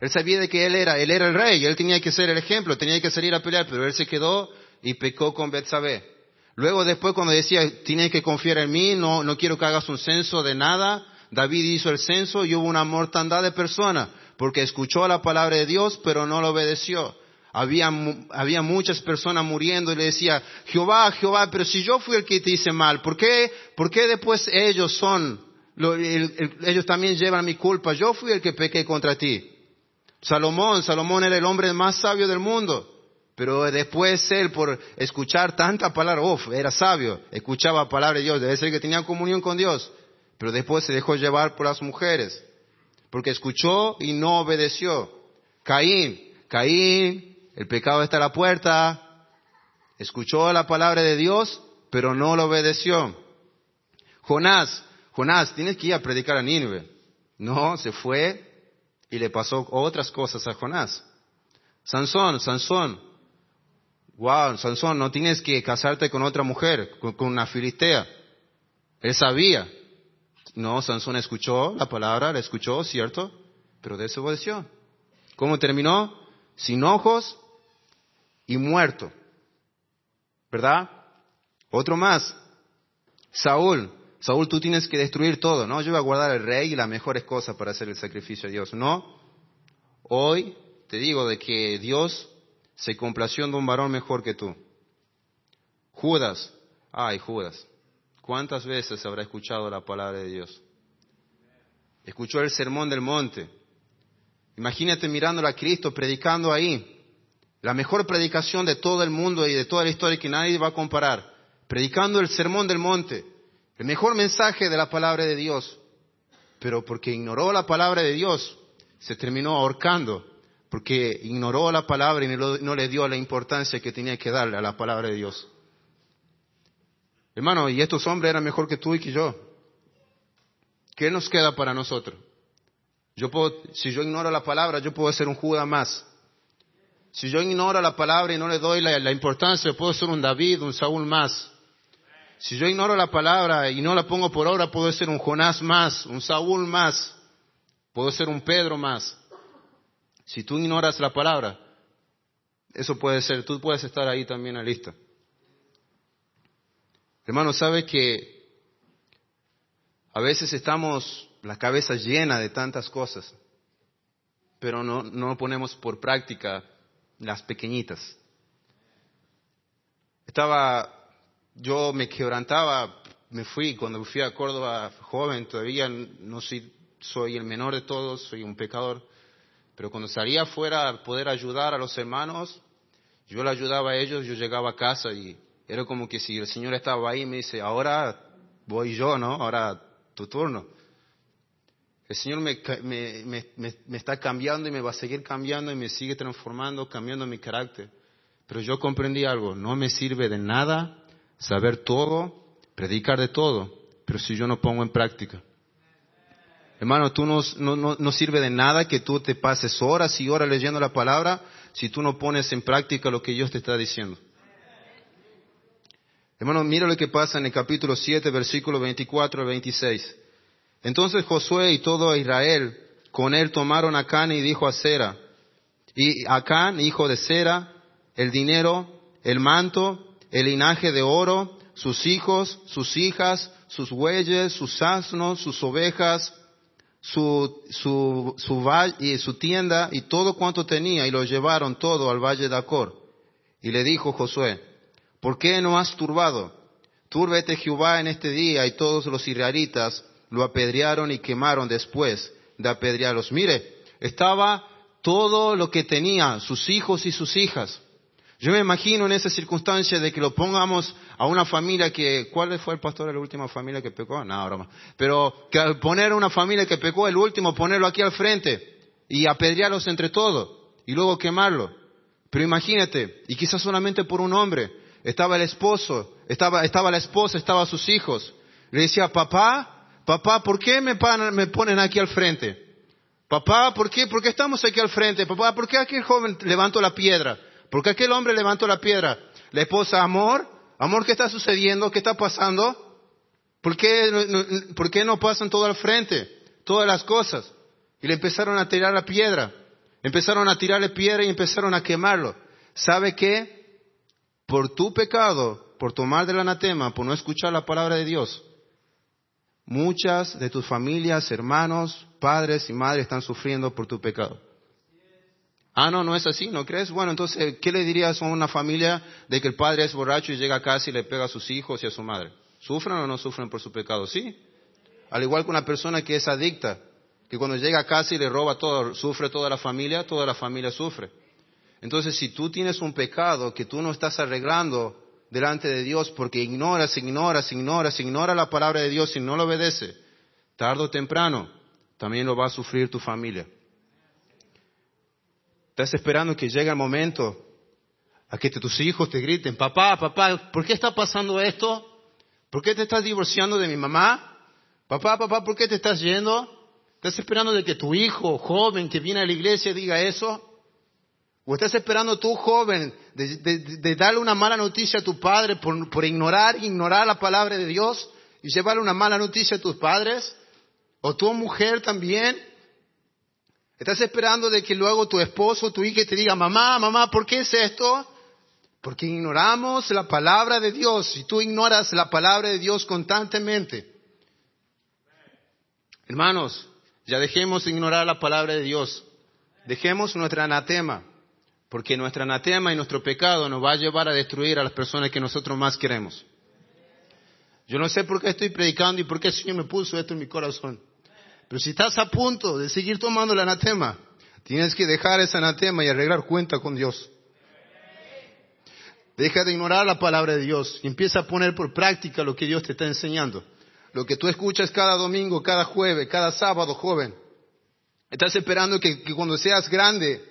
Él sabía de que él era, él era el rey, él tenía que ser el ejemplo, tenía que salir a pelear, pero él se quedó y pecó con Betsabé. Luego después cuando decía, tienes que confiar en mí, no, no quiero que hagas un censo de nada, David hizo el censo y hubo una mortandad de personas, porque escuchó la palabra de Dios, pero no lo obedeció. Había, había muchas personas muriendo y le decía, Jehová, Jehová, pero si yo fui el que te hice mal, ¿por qué, por qué después ellos son, ellos también llevan mi culpa? Yo fui el que pequé contra ti. Salomón, Salomón era el hombre más sabio del mundo. Pero después él, por escuchar tanta palabra, uff, era sabio, escuchaba palabra de Dios, debe ser que tenía comunión con Dios. Pero después se dejó llevar por las mujeres, porque escuchó y no obedeció. Caín, Caín, el pecado está a la puerta, escuchó la palabra de Dios, pero no lo obedeció. Jonás, Jonás, tienes que ir a predicar a Nínive. No, se fue y le pasó otras cosas a Jonás. Sansón, Sansón, wow, Sansón, no tienes que casarte con otra mujer, con, una filistea. Él sabía. No, Sansón escuchó la palabra, la escuchó, cierto, pero desobedeció. ¿Cómo terminó? Sin ojos y muerto. ¿Verdad? Otro más. Saúl. Saúl, tú tienes que destruir todo, ¿no? Yo voy a guardar el rey y las mejores cosas para hacer el sacrificio a Dios. No. Hoy te digo de que Dios se complació de un varón mejor que tú. Judas, ay Judas, ¿cuántas veces habrá escuchado la palabra de Dios? Escuchó el sermón del monte. Imagínate mirándolo a Cristo predicando ahí. la mejor predicación de todo el mundo y de toda la historia que nadie va a comparar, predicando el sermón del monte, el mejor mensaje de la palabra de Dios, pero porque ignoró la palabra de Dios, se terminó ahorcando, porque ignoró la palabra y no, le dio la importancia que tenía que darle a la palabra de Dios. Hermano, y estos hombres eran mejor que tú y que yo. ¿Qué nos queda para nosotros? Yo puedo, si yo ignoro la palabra, yo puedo ser un Judas más. Si yo ignoro la palabra y no le doy la, la importancia, puedo ser un David, un Saúl más. Si yo ignoro la palabra y no la pongo por obra, puedo ser un Jonás más, un Saúl más, puedo ser un Pedro más. Si tú ignoras la palabra, eso puede ser, tú puedes estar ahí también a lista. Hermano, ¿sabe que a veces estamos la cabeza llena de tantas cosas, pero no, no ponemos por práctica las pequeñitas? Estaba, yo me quebrantaba, me fui, cuando fui a Córdoba joven, todavía no soy, soy el menor de todos, soy un pecador, pero cuando salía afuera a poder ayudar a los hermanos, yo le ayudaba a ellos, yo llegaba a casa y era como que si el Señor estaba ahí me dice, ahora voy yo, ¿no? Ahora tu turno. El Señor me, me, me, está cambiando y me va a seguir cambiando y me sigue transformando, cambiando mi carácter. Pero yo comprendí algo, no me sirve de nada saber todo, predicar de todo, pero si yo no pongo en práctica. Hermano, tú no, no, no sirve de nada que tú te pases horas y horas leyendo la palabra si tú no pones en práctica lo que Dios te está diciendo. Hermano, mira lo que pasa en el capítulo 7, versículo 24 al 26. Entonces Josué y todo Israel con él tomaron a Can y dijo a Sera, y a Can, hijo de Sera, el dinero, el manto, el linaje de oro, sus hijos, sus hijas, sus bueyes, sus asnos, sus ovejas, su, su, su, y su tienda y todo cuanto tenía y lo llevaron todo al valle de Acor. Y le dijo Josué, ¿Por qué no has turbado? Túrbete Jehová en este día y todos los israelitas lo apedrearon y quemaron después de apedrearlos. Mire, estaba todo lo que tenía, sus hijos y sus hijas. Yo me imagino en esa circunstancia de que lo pongamos a una familia que, ¿cuál fue el pastor de la última familia que pecó? No, broma. Pero que al poner a una familia que pecó, el último, ponerlo aquí al frente y apedrearlos entre todos y luego quemarlo. Pero imagínate, y quizás solamente por un hombre, estaba el esposo, estaba, estaba la esposa, estaban sus hijos. Le decía, papá, papá, ¿por qué me, me ponen aquí al frente? Papá, ¿por qué, ¿por qué estamos aquí al frente? Papá, ¿por qué aquel joven levantó la piedra? ¿Por qué aquel hombre levantó la piedra? La esposa, amor, amor, ¿qué está sucediendo? ¿Qué está pasando? ¿Por qué, no, ¿Por qué no pasan todo al frente? Todas las cosas. Y le empezaron a tirar la piedra. Empezaron a tirarle piedra y empezaron a quemarlo. ¿Sabe qué? por tu pecado, por tomar del anatema, por no escuchar la palabra de Dios, muchas de tus familias, hermanos, padres y madres están sufriendo por tu pecado. Ah, no, no es así, ¿no crees? Bueno, entonces, ¿qué le dirías a una familia de que el padre es borracho y llega a casa y le pega a sus hijos y a su madre? ¿Sufren o no sufren por su pecado? Sí. Al igual que una persona que es adicta, que cuando llega a casa y le roba todo, sufre toda la familia, toda la familia sufre. Entonces, si tú tienes un pecado que tú no estás arreglando delante de Dios porque ignoras, ignoras, ignoras, ignora la palabra de Dios y no lo obedece, tarde o temprano también lo va a sufrir tu familia. Estás esperando que llegue el momento a que tus hijos te griten, papá, papá, ¿por qué está pasando esto? ¿Por qué te estás divorciando de mi mamá? Papá, papá, ¿por qué te estás yendo? ¿Estás esperando de que tu hijo joven que viene a la iglesia diga eso? ¿O estás esperando tú, joven, de, darle una mala noticia a tu padre por, por, ignorar, ignorar la palabra de Dios y llevarle una mala noticia a tus padres? ¿O tu mujer también? ¿Estás esperando de que luego tu esposo tu hija te diga, mamá, mamá, ¿por qué es esto? Porque ignoramos la palabra de Dios y tú ignoras la palabra de Dios constantemente. Hermanos, ya dejemos de ignorar la palabra de Dios. Dejemos nuestra anatema porque nuestro anatema y nuestro pecado nos va a llevar a destruir a las personas que nosotros más queremos. Yo no sé por qué estoy predicando y por qué el Señor me puso esto en mi corazón. Pero si estás a punto de seguir tomando el anatema, tienes que dejar ese anatema y arreglar cuenta con Dios. Deja de ignorar la palabra de Dios y empieza a poner por práctica lo que Dios te está enseñando. Lo que tú escuchas cada domingo, cada jueves, cada sábado, joven. Estás esperando que, que cuando seas grande,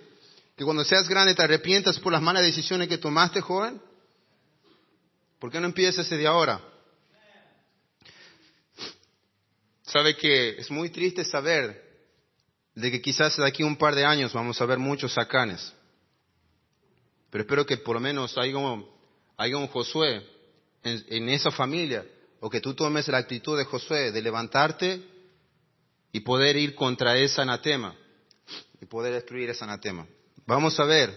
que cuando seas grande te arrepientas por las malas decisiones que tomaste, joven. ¿Por qué no empiezas desde ahora? Sabe que es muy triste saber de que quizás de aquí a un par de años vamos a ver muchos sacanes. Pero espero que por lo menos haya un, haya Josué en, en esa familia, o que tú tomes la actitud de Josué de levantarte y poder ir contra ese anatema y poder destruir ese anatema. Vamos a ver,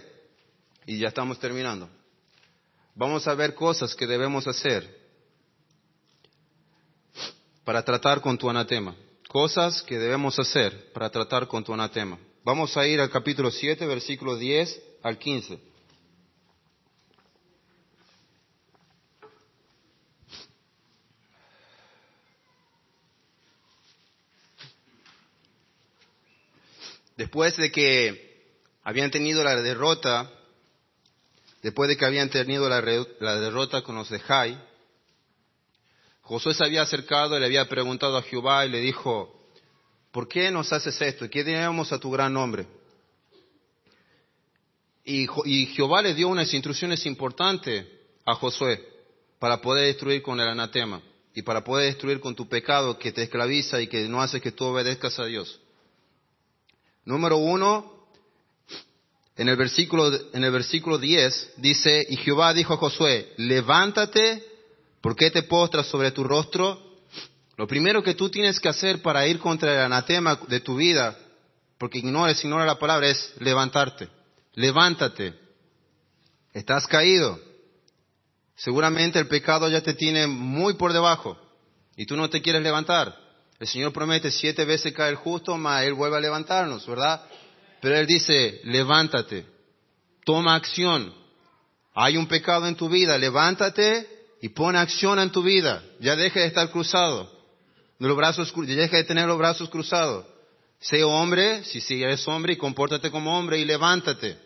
y ya estamos terminando, vamos a ver cosas que debemos hacer para tratar con tu anatema. Cosas que debemos hacer para tratar con tu anatema. Vamos a ir al capítulo 7, versículo 10 al 15. Después de que habían tenido la derrota, después de que habían tenido la, la derrota con los de Jai, Josué se había acercado y le había preguntado a Jehová y le dijo, ¿por qué nos haces esto? ¿Qué diremos a tu gran nombre? Y, y Jehová le dio unas instrucciones importantes a Josué para poder destruir con el anatema y para poder destruir con tu pecado que te esclaviza y que no hace que tú obedezcas a Dios. Número uno, en el versículo, en el versículo 10 dice, y Jehová dijo a Josué, levántate, ¿por qué te postras sobre tu rostro? Lo primero que tú tienes que hacer para ir contra el anatema de tu vida, porque ignores, ignora la palabra, es levantarte. Levántate. Estás caído. Seguramente el pecado ya te tiene muy por debajo y tú no te quieres levantar. El Señor promete siete veces cae el justo, mas Él vuelve a levantarnos, ¿verdad? Pero Él dice, levántate, toma acción. Hay un pecado en tu vida, levántate y pon acción en tu vida. Ya deje de estar cruzado. Los brazos, deja de tener los brazos cruzados. Sé hombre, si, si eres hombre, y compórtate como hombre y levántate.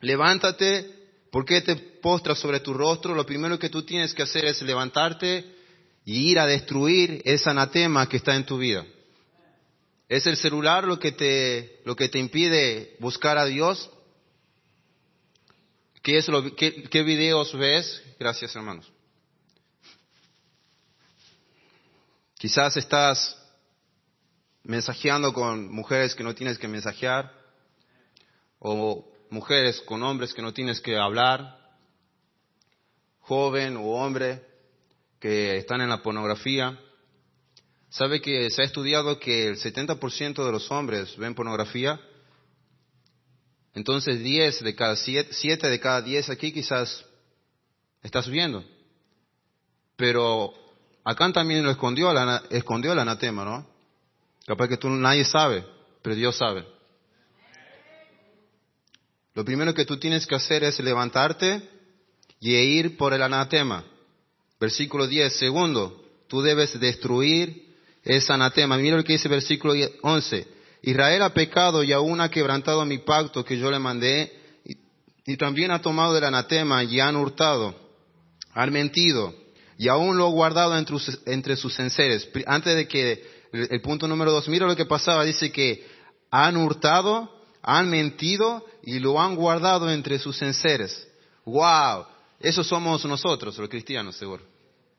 Levántate, ¿por qué te postras sobre tu rostro? Lo primero que tú tienes que hacer es levantarte y ir a destruir ese anatema que está en tu vida. ¿Es el celular lo que te, lo que te impide buscar a Dios? ¿Qué, videos ves? Gracias, hermanos. Quizás estás mensajeando con mujeres que no tienes que mensajear, o mujeres con hombres que no tienes que hablar, joven o hombre que están en la pornografía. ¿Sabe que se ha estudiado que el 70% de los hombres ven pornografía? Entonces 10 de cada 7, 7 de cada 10 aquí quizás estás viendo. Pero acá también lo escondió, escondió el anatema, ¿no? Capaz que tú nadie sabe, pero Dios sabe. Lo primero que tú tienes que hacer es levantarte y ir por el anatema. Versículo 10. Segundo, tú debes destruir ese anatema. Mira lo que dice versículo 11. Israel ha pecado y aún ha quebrantado mi pacto que yo le mandé y, también ha tomado del anatema y han hurtado, han mentido y aún lo ha guardado entre, entre sus enseres. Antes de que el, el punto número dos, mira lo que pasaba, dice que han hurtado, han mentido y lo han guardado entre sus enseres. ¡Wow! Eso somos nosotros, los cristianos, seguro.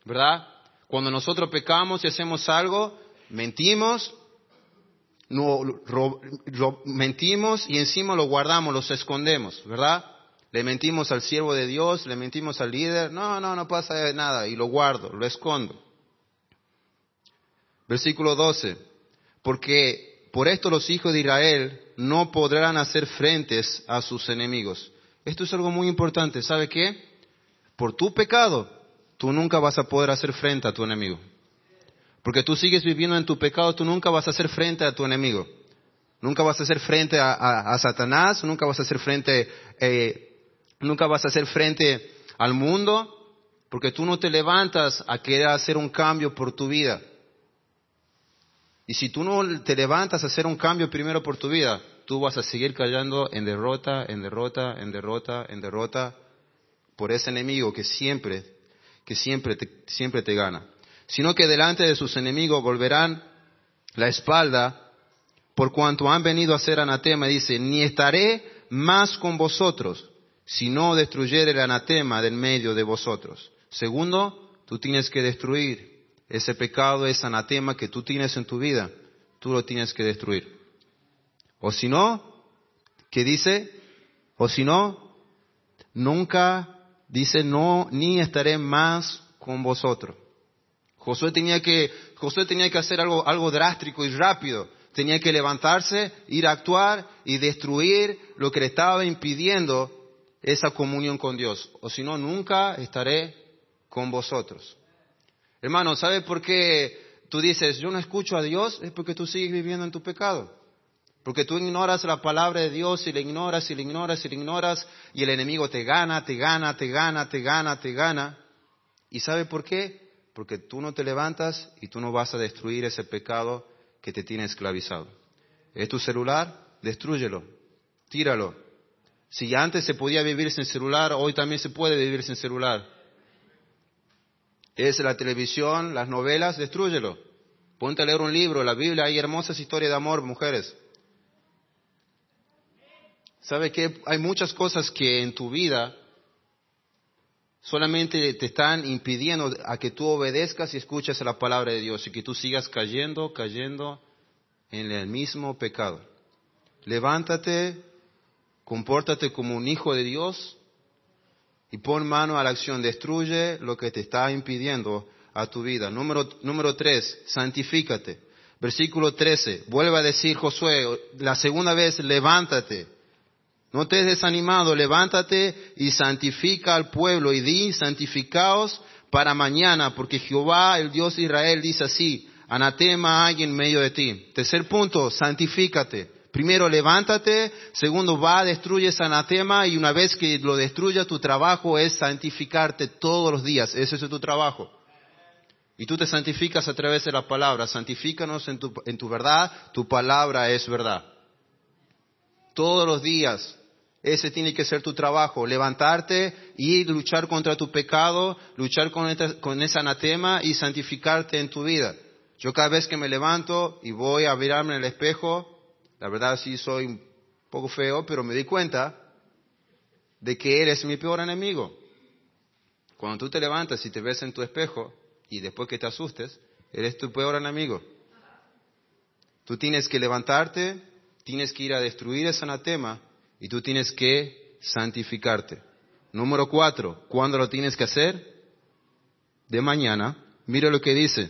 ¿Verdad? Cuando nosotros pecamos y hacemos algo, mentimos, no, ro, ro, mentimos y encima lo guardamos, los escondemos, ¿verdad? Le mentimos al siervo de Dios, le mentimos al líder, no, no, no pasa nada, y lo guardo, lo escondo. Versículo 12, porque por esto los hijos de Israel no podrán hacer frentes a sus enemigos. Esto es algo muy importante, ¿sabe qué? por tu pecado, tú nunca vas a poder hacer frente a tu enemigo. Porque tú sigues viviendo en tu pecado, tú nunca vas a hacer frente a tu enemigo. Nunca vas a hacer frente a, Satanás, nunca vas a hacer frente, eh, nunca vas a hacer frente al mundo, porque tú no te levantas a querer hacer un cambio por tu vida. Y si tú no te levantas a hacer un cambio primero por tu vida, tú vas a seguir cayendo en derrota, en derrota, en derrota, en derrota, por ese enemigo que siempre, que siempre te, siempre te gana, sino que delante de sus enemigos volverán la espalda por cuanto han venido a ser anatema, dice, ni estaré más con vosotros, si no destruyere el anatema del medio de vosotros. Segundo, tú tienes que destruir ese pecado, ese anatema que tú tienes en tu vida, tú lo tienes que destruir. O si no, ¿qué dice? O si no, nunca dice no, ni estaré más con vosotros. Josué tenía que, Josué tenía que hacer algo, algo drástico y rápido. Tenía que levantarse, ir a actuar y destruir lo que le estaba impidiendo esa comunión con Dios. O si no, nunca estaré con vosotros. Hermano, ¿sabe por qué tú dices, yo no escucho a Dios? Es porque tú sigues viviendo en tu pecado. Porque tú ignoras la palabra de Dios y la ignoras y la ignoras y la ignoras y el enemigo te gana, te gana, te gana, te gana, te gana. ¿Y sabe por qué? Porque tú no te levantas y tú no vas a destruir ese pecado que te tiene esclavizado. ¿Es tu celular? Destrúyelo, tíralo. Si antes se podía vivir sin celular, hoy también se puede vivir sin celular. Es la televisión, las novelas, destrúyelo. Ponte a leer un libro, la Biblia, hay hermosas historias de amor, mujeres. ¿Sabe que hay muchas cosas que en tu vida solamente te están impidiendo a que tú obedezcas y escuches la palabra de Dios y que tú sigas cayendo, cayendo en el mismo pecado? Levántate, compórtate como un hijo de Dios y pon mano a la acción. Destruye lo que te está impidiendo a tu vida. Número, número tres, santifícate. Versículo 13, vuelve a decir Josué, la segunda vez, levántate no te desanimado, levántate y santifica al pueblo y di, santificaos para mañana, porque Jehová, el Dios de Israel, dice así, anatema hay en medio de ti. Tercer punto, santifícate. Primero, levántate. Segundo, va, destruye ese anatema y una vez que lo destruya, tu trabajo es santificarte todos los días. Ese es tu trabajo. Y tú te santificas a través de la palabra. Santifícanos en tu, en tu verdad. Tu palabra es verdad. Todos los días ese tiene que ser tu trabajo, levantarte y luchar contra tu pecado, luchar con, ese anatema y santificarte en tu vida. Yo cada vez que me levanto y voy a mirarme en el espejo, la verdad sí soy un poco feo, pero me di cuenta de que eres mi peor enemigo. Cuando tú te levantas y te ves en tu espejo y después que te asustes, eres tu peor enemigo. Tú tienes que levantarte, tienes que ir a destruir ese anatema y tú tienes que santificarte. Número cuatro, ¿cuándo lo tienes que hacer? De mañana. Mira lo que dice.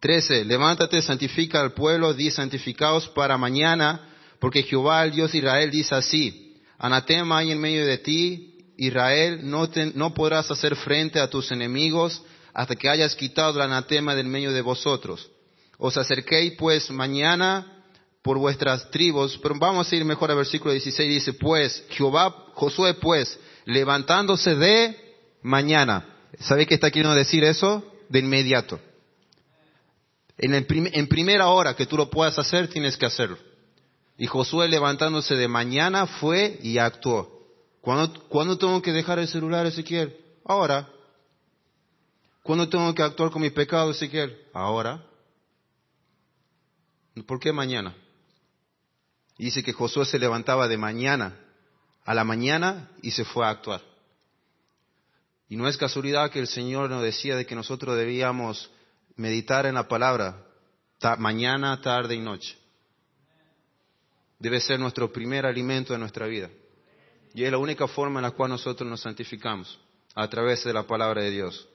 Trece, levántate, santifica al pueblo, di santificaos para mañana, porque Jehová, el Dios de Israel, dice así, anatema hay en medio de ti, Israel, no, no podrás hacer frente a tus enemigos hasta que hayas quitado el anatema del medio de vosotros. Os acerquéis pues mañana por vuestras tribus. Pero vamos a ir mejor al versículo 16. Dice, pues, Jehová, Josué, pues, levantándose de mañana. ¿Sabe qué está queriendo decir eso? De inmediato. En, en primera hora que tú lo puedas hacer, tienes que hacerlo. Y Josué levantándose de mañana fue y actuó. ¿Cuándo, ¿Cuándo tengo que dejar el celular, Ezequiel? Ahora. ¿Cuándo tengo que actuar con mi pecado, Ezequiel? Ahora. ¿Por qué mañana? Dice que Josué se levantaba de mañana a la mañana y se fue a actuar. Y no es casualidad que el Señor nos decía de que nosotros debíamos meditar en la palabra mañana, tarde y noche. Debe ser nuestro primer alimento de nuestra vida. Y es la única forma en la cual nosotros nos santificamos, a través de la palabra de Dios.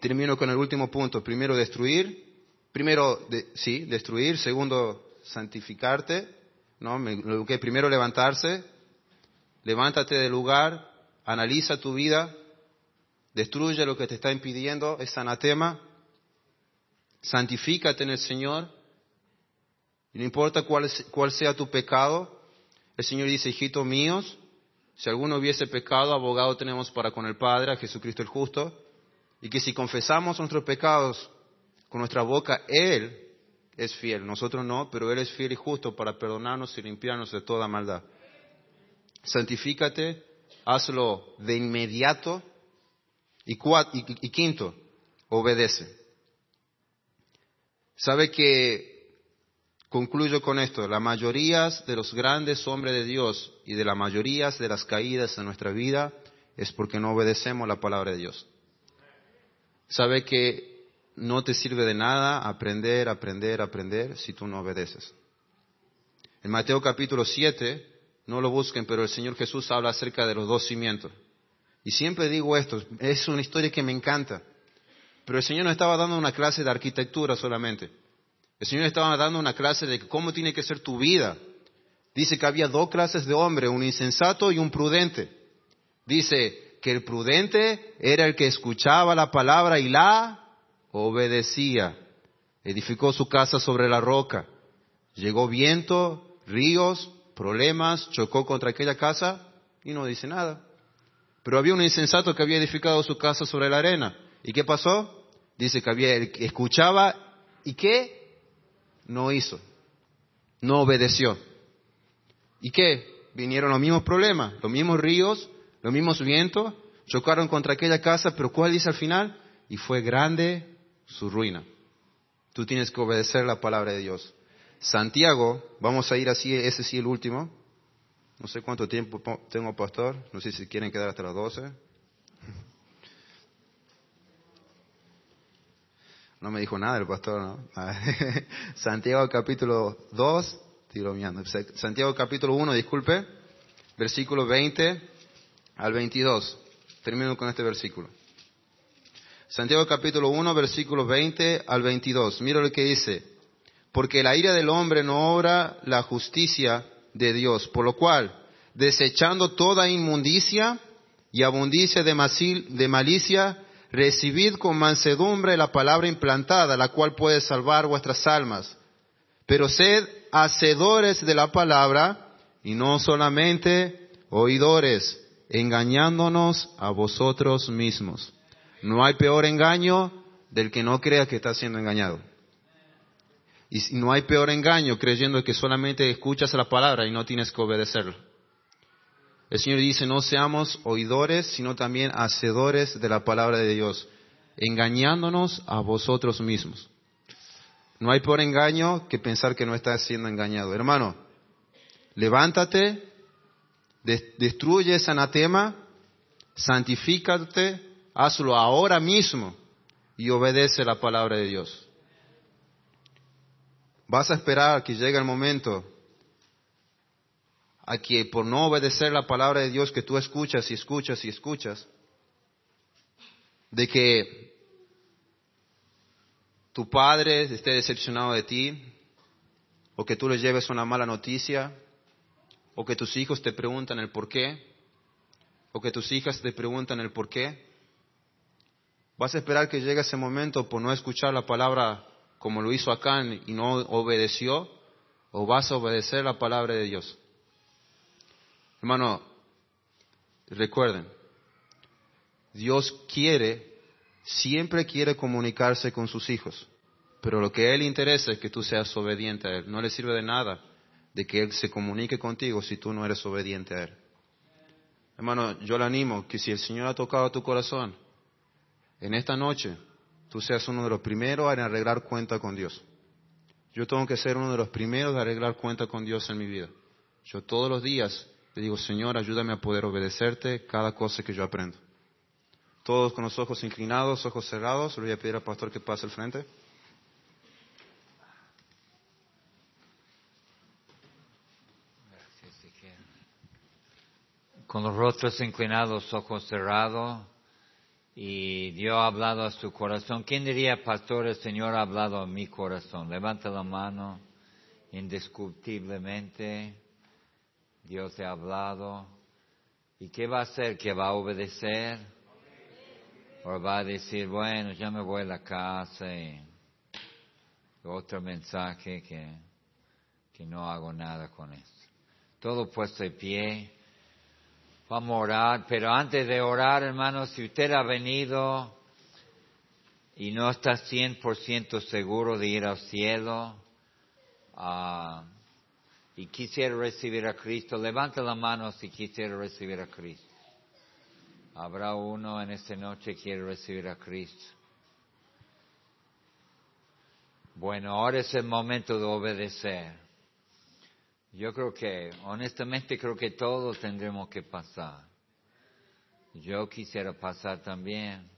Termino con el último punto. Primero, destruir. Primero, sí, destruir. Segundo, santificarte, ¿no? primero levantarse, levántate del lugar, analiza tu vida, destruye lo que te está impidiendo, es anatema, santifícate en el Señor, y no importa cuál, cuál sea tu pecado, el Señor dice, hijitos míos, si alguno hubiese pecado, abogado tenemos para con el Padre, a Jesucristo el justo, y que si confesamos nuestros pecados con nuestra boca, Él es fiel, nosotros no, pero Él es fiel y justo para perdonarnos y limpiarnos de toda maldad. Santifícate hazlo de inmediato. Y, cua- y- y quinto, obedece. Sabe que, concluyo con esto, la mayoría de los grandes hombres de Dios y de la mayoría de las caídas en nuestra vida es porque no obedecemos la palabra de Dios. Sabe que no te sirve de nada aprender, aprender, aprender si tú no obedeces. En Mateo capítulo 7, no lo busquen, pero el Señor Jesús habla acerca de los dos cimientos. Y siempre digo esto, es una historia que me encanta. Pero el Señor no estaba dando una clase de arquitectura solamente. El Señor estaba dando una clase de cómo tiene que ser tu vida. Dice que había dos clases de hombre, un insensato y un prudente. Dice que el prudente era el que escuchaba la palabra y la obedecía. Edificó su casa sobre la roca. Llegó viento, ríos, problemas, chocó contra aquella casa y no dice nada. Pero había un insensato que había edificado su casa sobre la arena. ¿Y qué pasó? Dice que había escuchaba y qué no hizo. No obedeció. ¿Y qué? Vinieron los mismos problemas, los mismos ríos, los mismos vientos, chocaron contra aquella casa, pero ¿cuál dice al final? Y fue grande su ruina. Tú tienes que obedecer la palabra de Dios. Santiago, vamos a ir así, ese sí el último. No sé cuánto tiempo po- tengo, pastor. No sé si quieren quedar hasta las 12. No me dijo nada el pastor, ¿no? Santiago capítulo 2, tiro mirando. Santiago capítulo 1, disculpe, versículo 20 al 22. Termino con este versículo. Santiago capítulo 1, versículo 20 al 22. Mira lo que dice. Porque la ira del hombre no obra la justicia de Dios, por lo cual, desechando toda inmundicia y masil- de malicia, recibid con mansedumbre la palabra implantada, la cual puede salvar vuestras almas. Pero sed hacedores de la palabra y no solamente oidores, engañándonos a vosotros mismos. No hay peor engaño del que no crea que está siendo engañado. Y no hay peor engaño creyendo que solamente escuchas la palabra y no tienes que obedecerla. El Señor dice, no seamos oidores, sino también hacedores de la palabra de Dios, engañándonos a vosotros mismos. No hay peor engaño que pensar que no estás siendo engañado. Hermano, levántate, des- destruye ese anatema, santifícate, hazlo ahora mismo y obedece la palabra de Dios. Vas a esperar que llegue el momento a que por no obedecer la palabra de Dios que tú escuchas y escuchas y escuchas, de que tu padre esté decepcionado de ti, o que tú le lleves una mala noticia, o que tus hijos te preguntan el por qué, o que tus hijas te preguntan el por qué. Vas a esperar que llegue ese momento por no escuchar la palabra como lo hizo Acán y no obedeció, o vas a obedecer la palabra de Dios. Hermano, recuerden, Dios quiere, siempre quiere comunicarse con sus hijos, pero lo que a Él interesa es que tú seas obediente a Él. No le sirve de nada de que Él se comunique contigo si tú no eres obediente a Él. Hermano, yo le animo que si el Señor ha tocado tu corazón, en esta noche tú seas uno de los primeros en arreglar cuenta con Dios. Yo tengo que ser uno de los primeros de arreglar cuenta con Dios en mi vida. Yo todos los días le digo, Señor, ayúdame a poder obedecerte cada cosa que yo aprendo. Todos con los ojos inclinados, ojos cerrados, le voy a pedir al pastor que pase al frente. Con los rostros inclinados, ojos cerrados, y Dios ha hablado a su corazón. ¿Quién diría, pastor, el Señor ha hablado a mi corazón? Levanta la mano, indiscutiblemente, Dios te ha hablado. ¿Y qué va a hacer? ¿Que va a obedecer? ¿O va a decir, bueno, ya me voy a la casa y otro mensaje que, que no hago nada con eso? Todo puesto de pie. Vamos a orar, pero antes de orar, hermanos, si usted ha venido y no está 100% seguro de ir al cielo ah, y quisiera recibir a Cristo, levante la mano si quisiera recibir a Cristo. Habrá uno en esta noche que quiere recibir a Cristo. Bueno, ahora es el momento de obedecer. Yo creo que, honestamente, creo que todos tendremos que pasar. Yo quisiera pasar también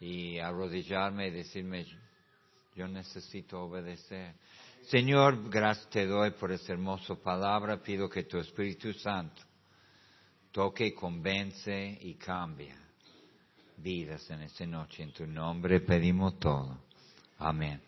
y arrodillarme y decirme, yo necesito obedecer. Señor, gracias te doy por esa hermosa palabra. Pido que tu Espíritu Santo toque, convence y cambia vidas en esta noche. En tu nombre pedimos todo. Amén.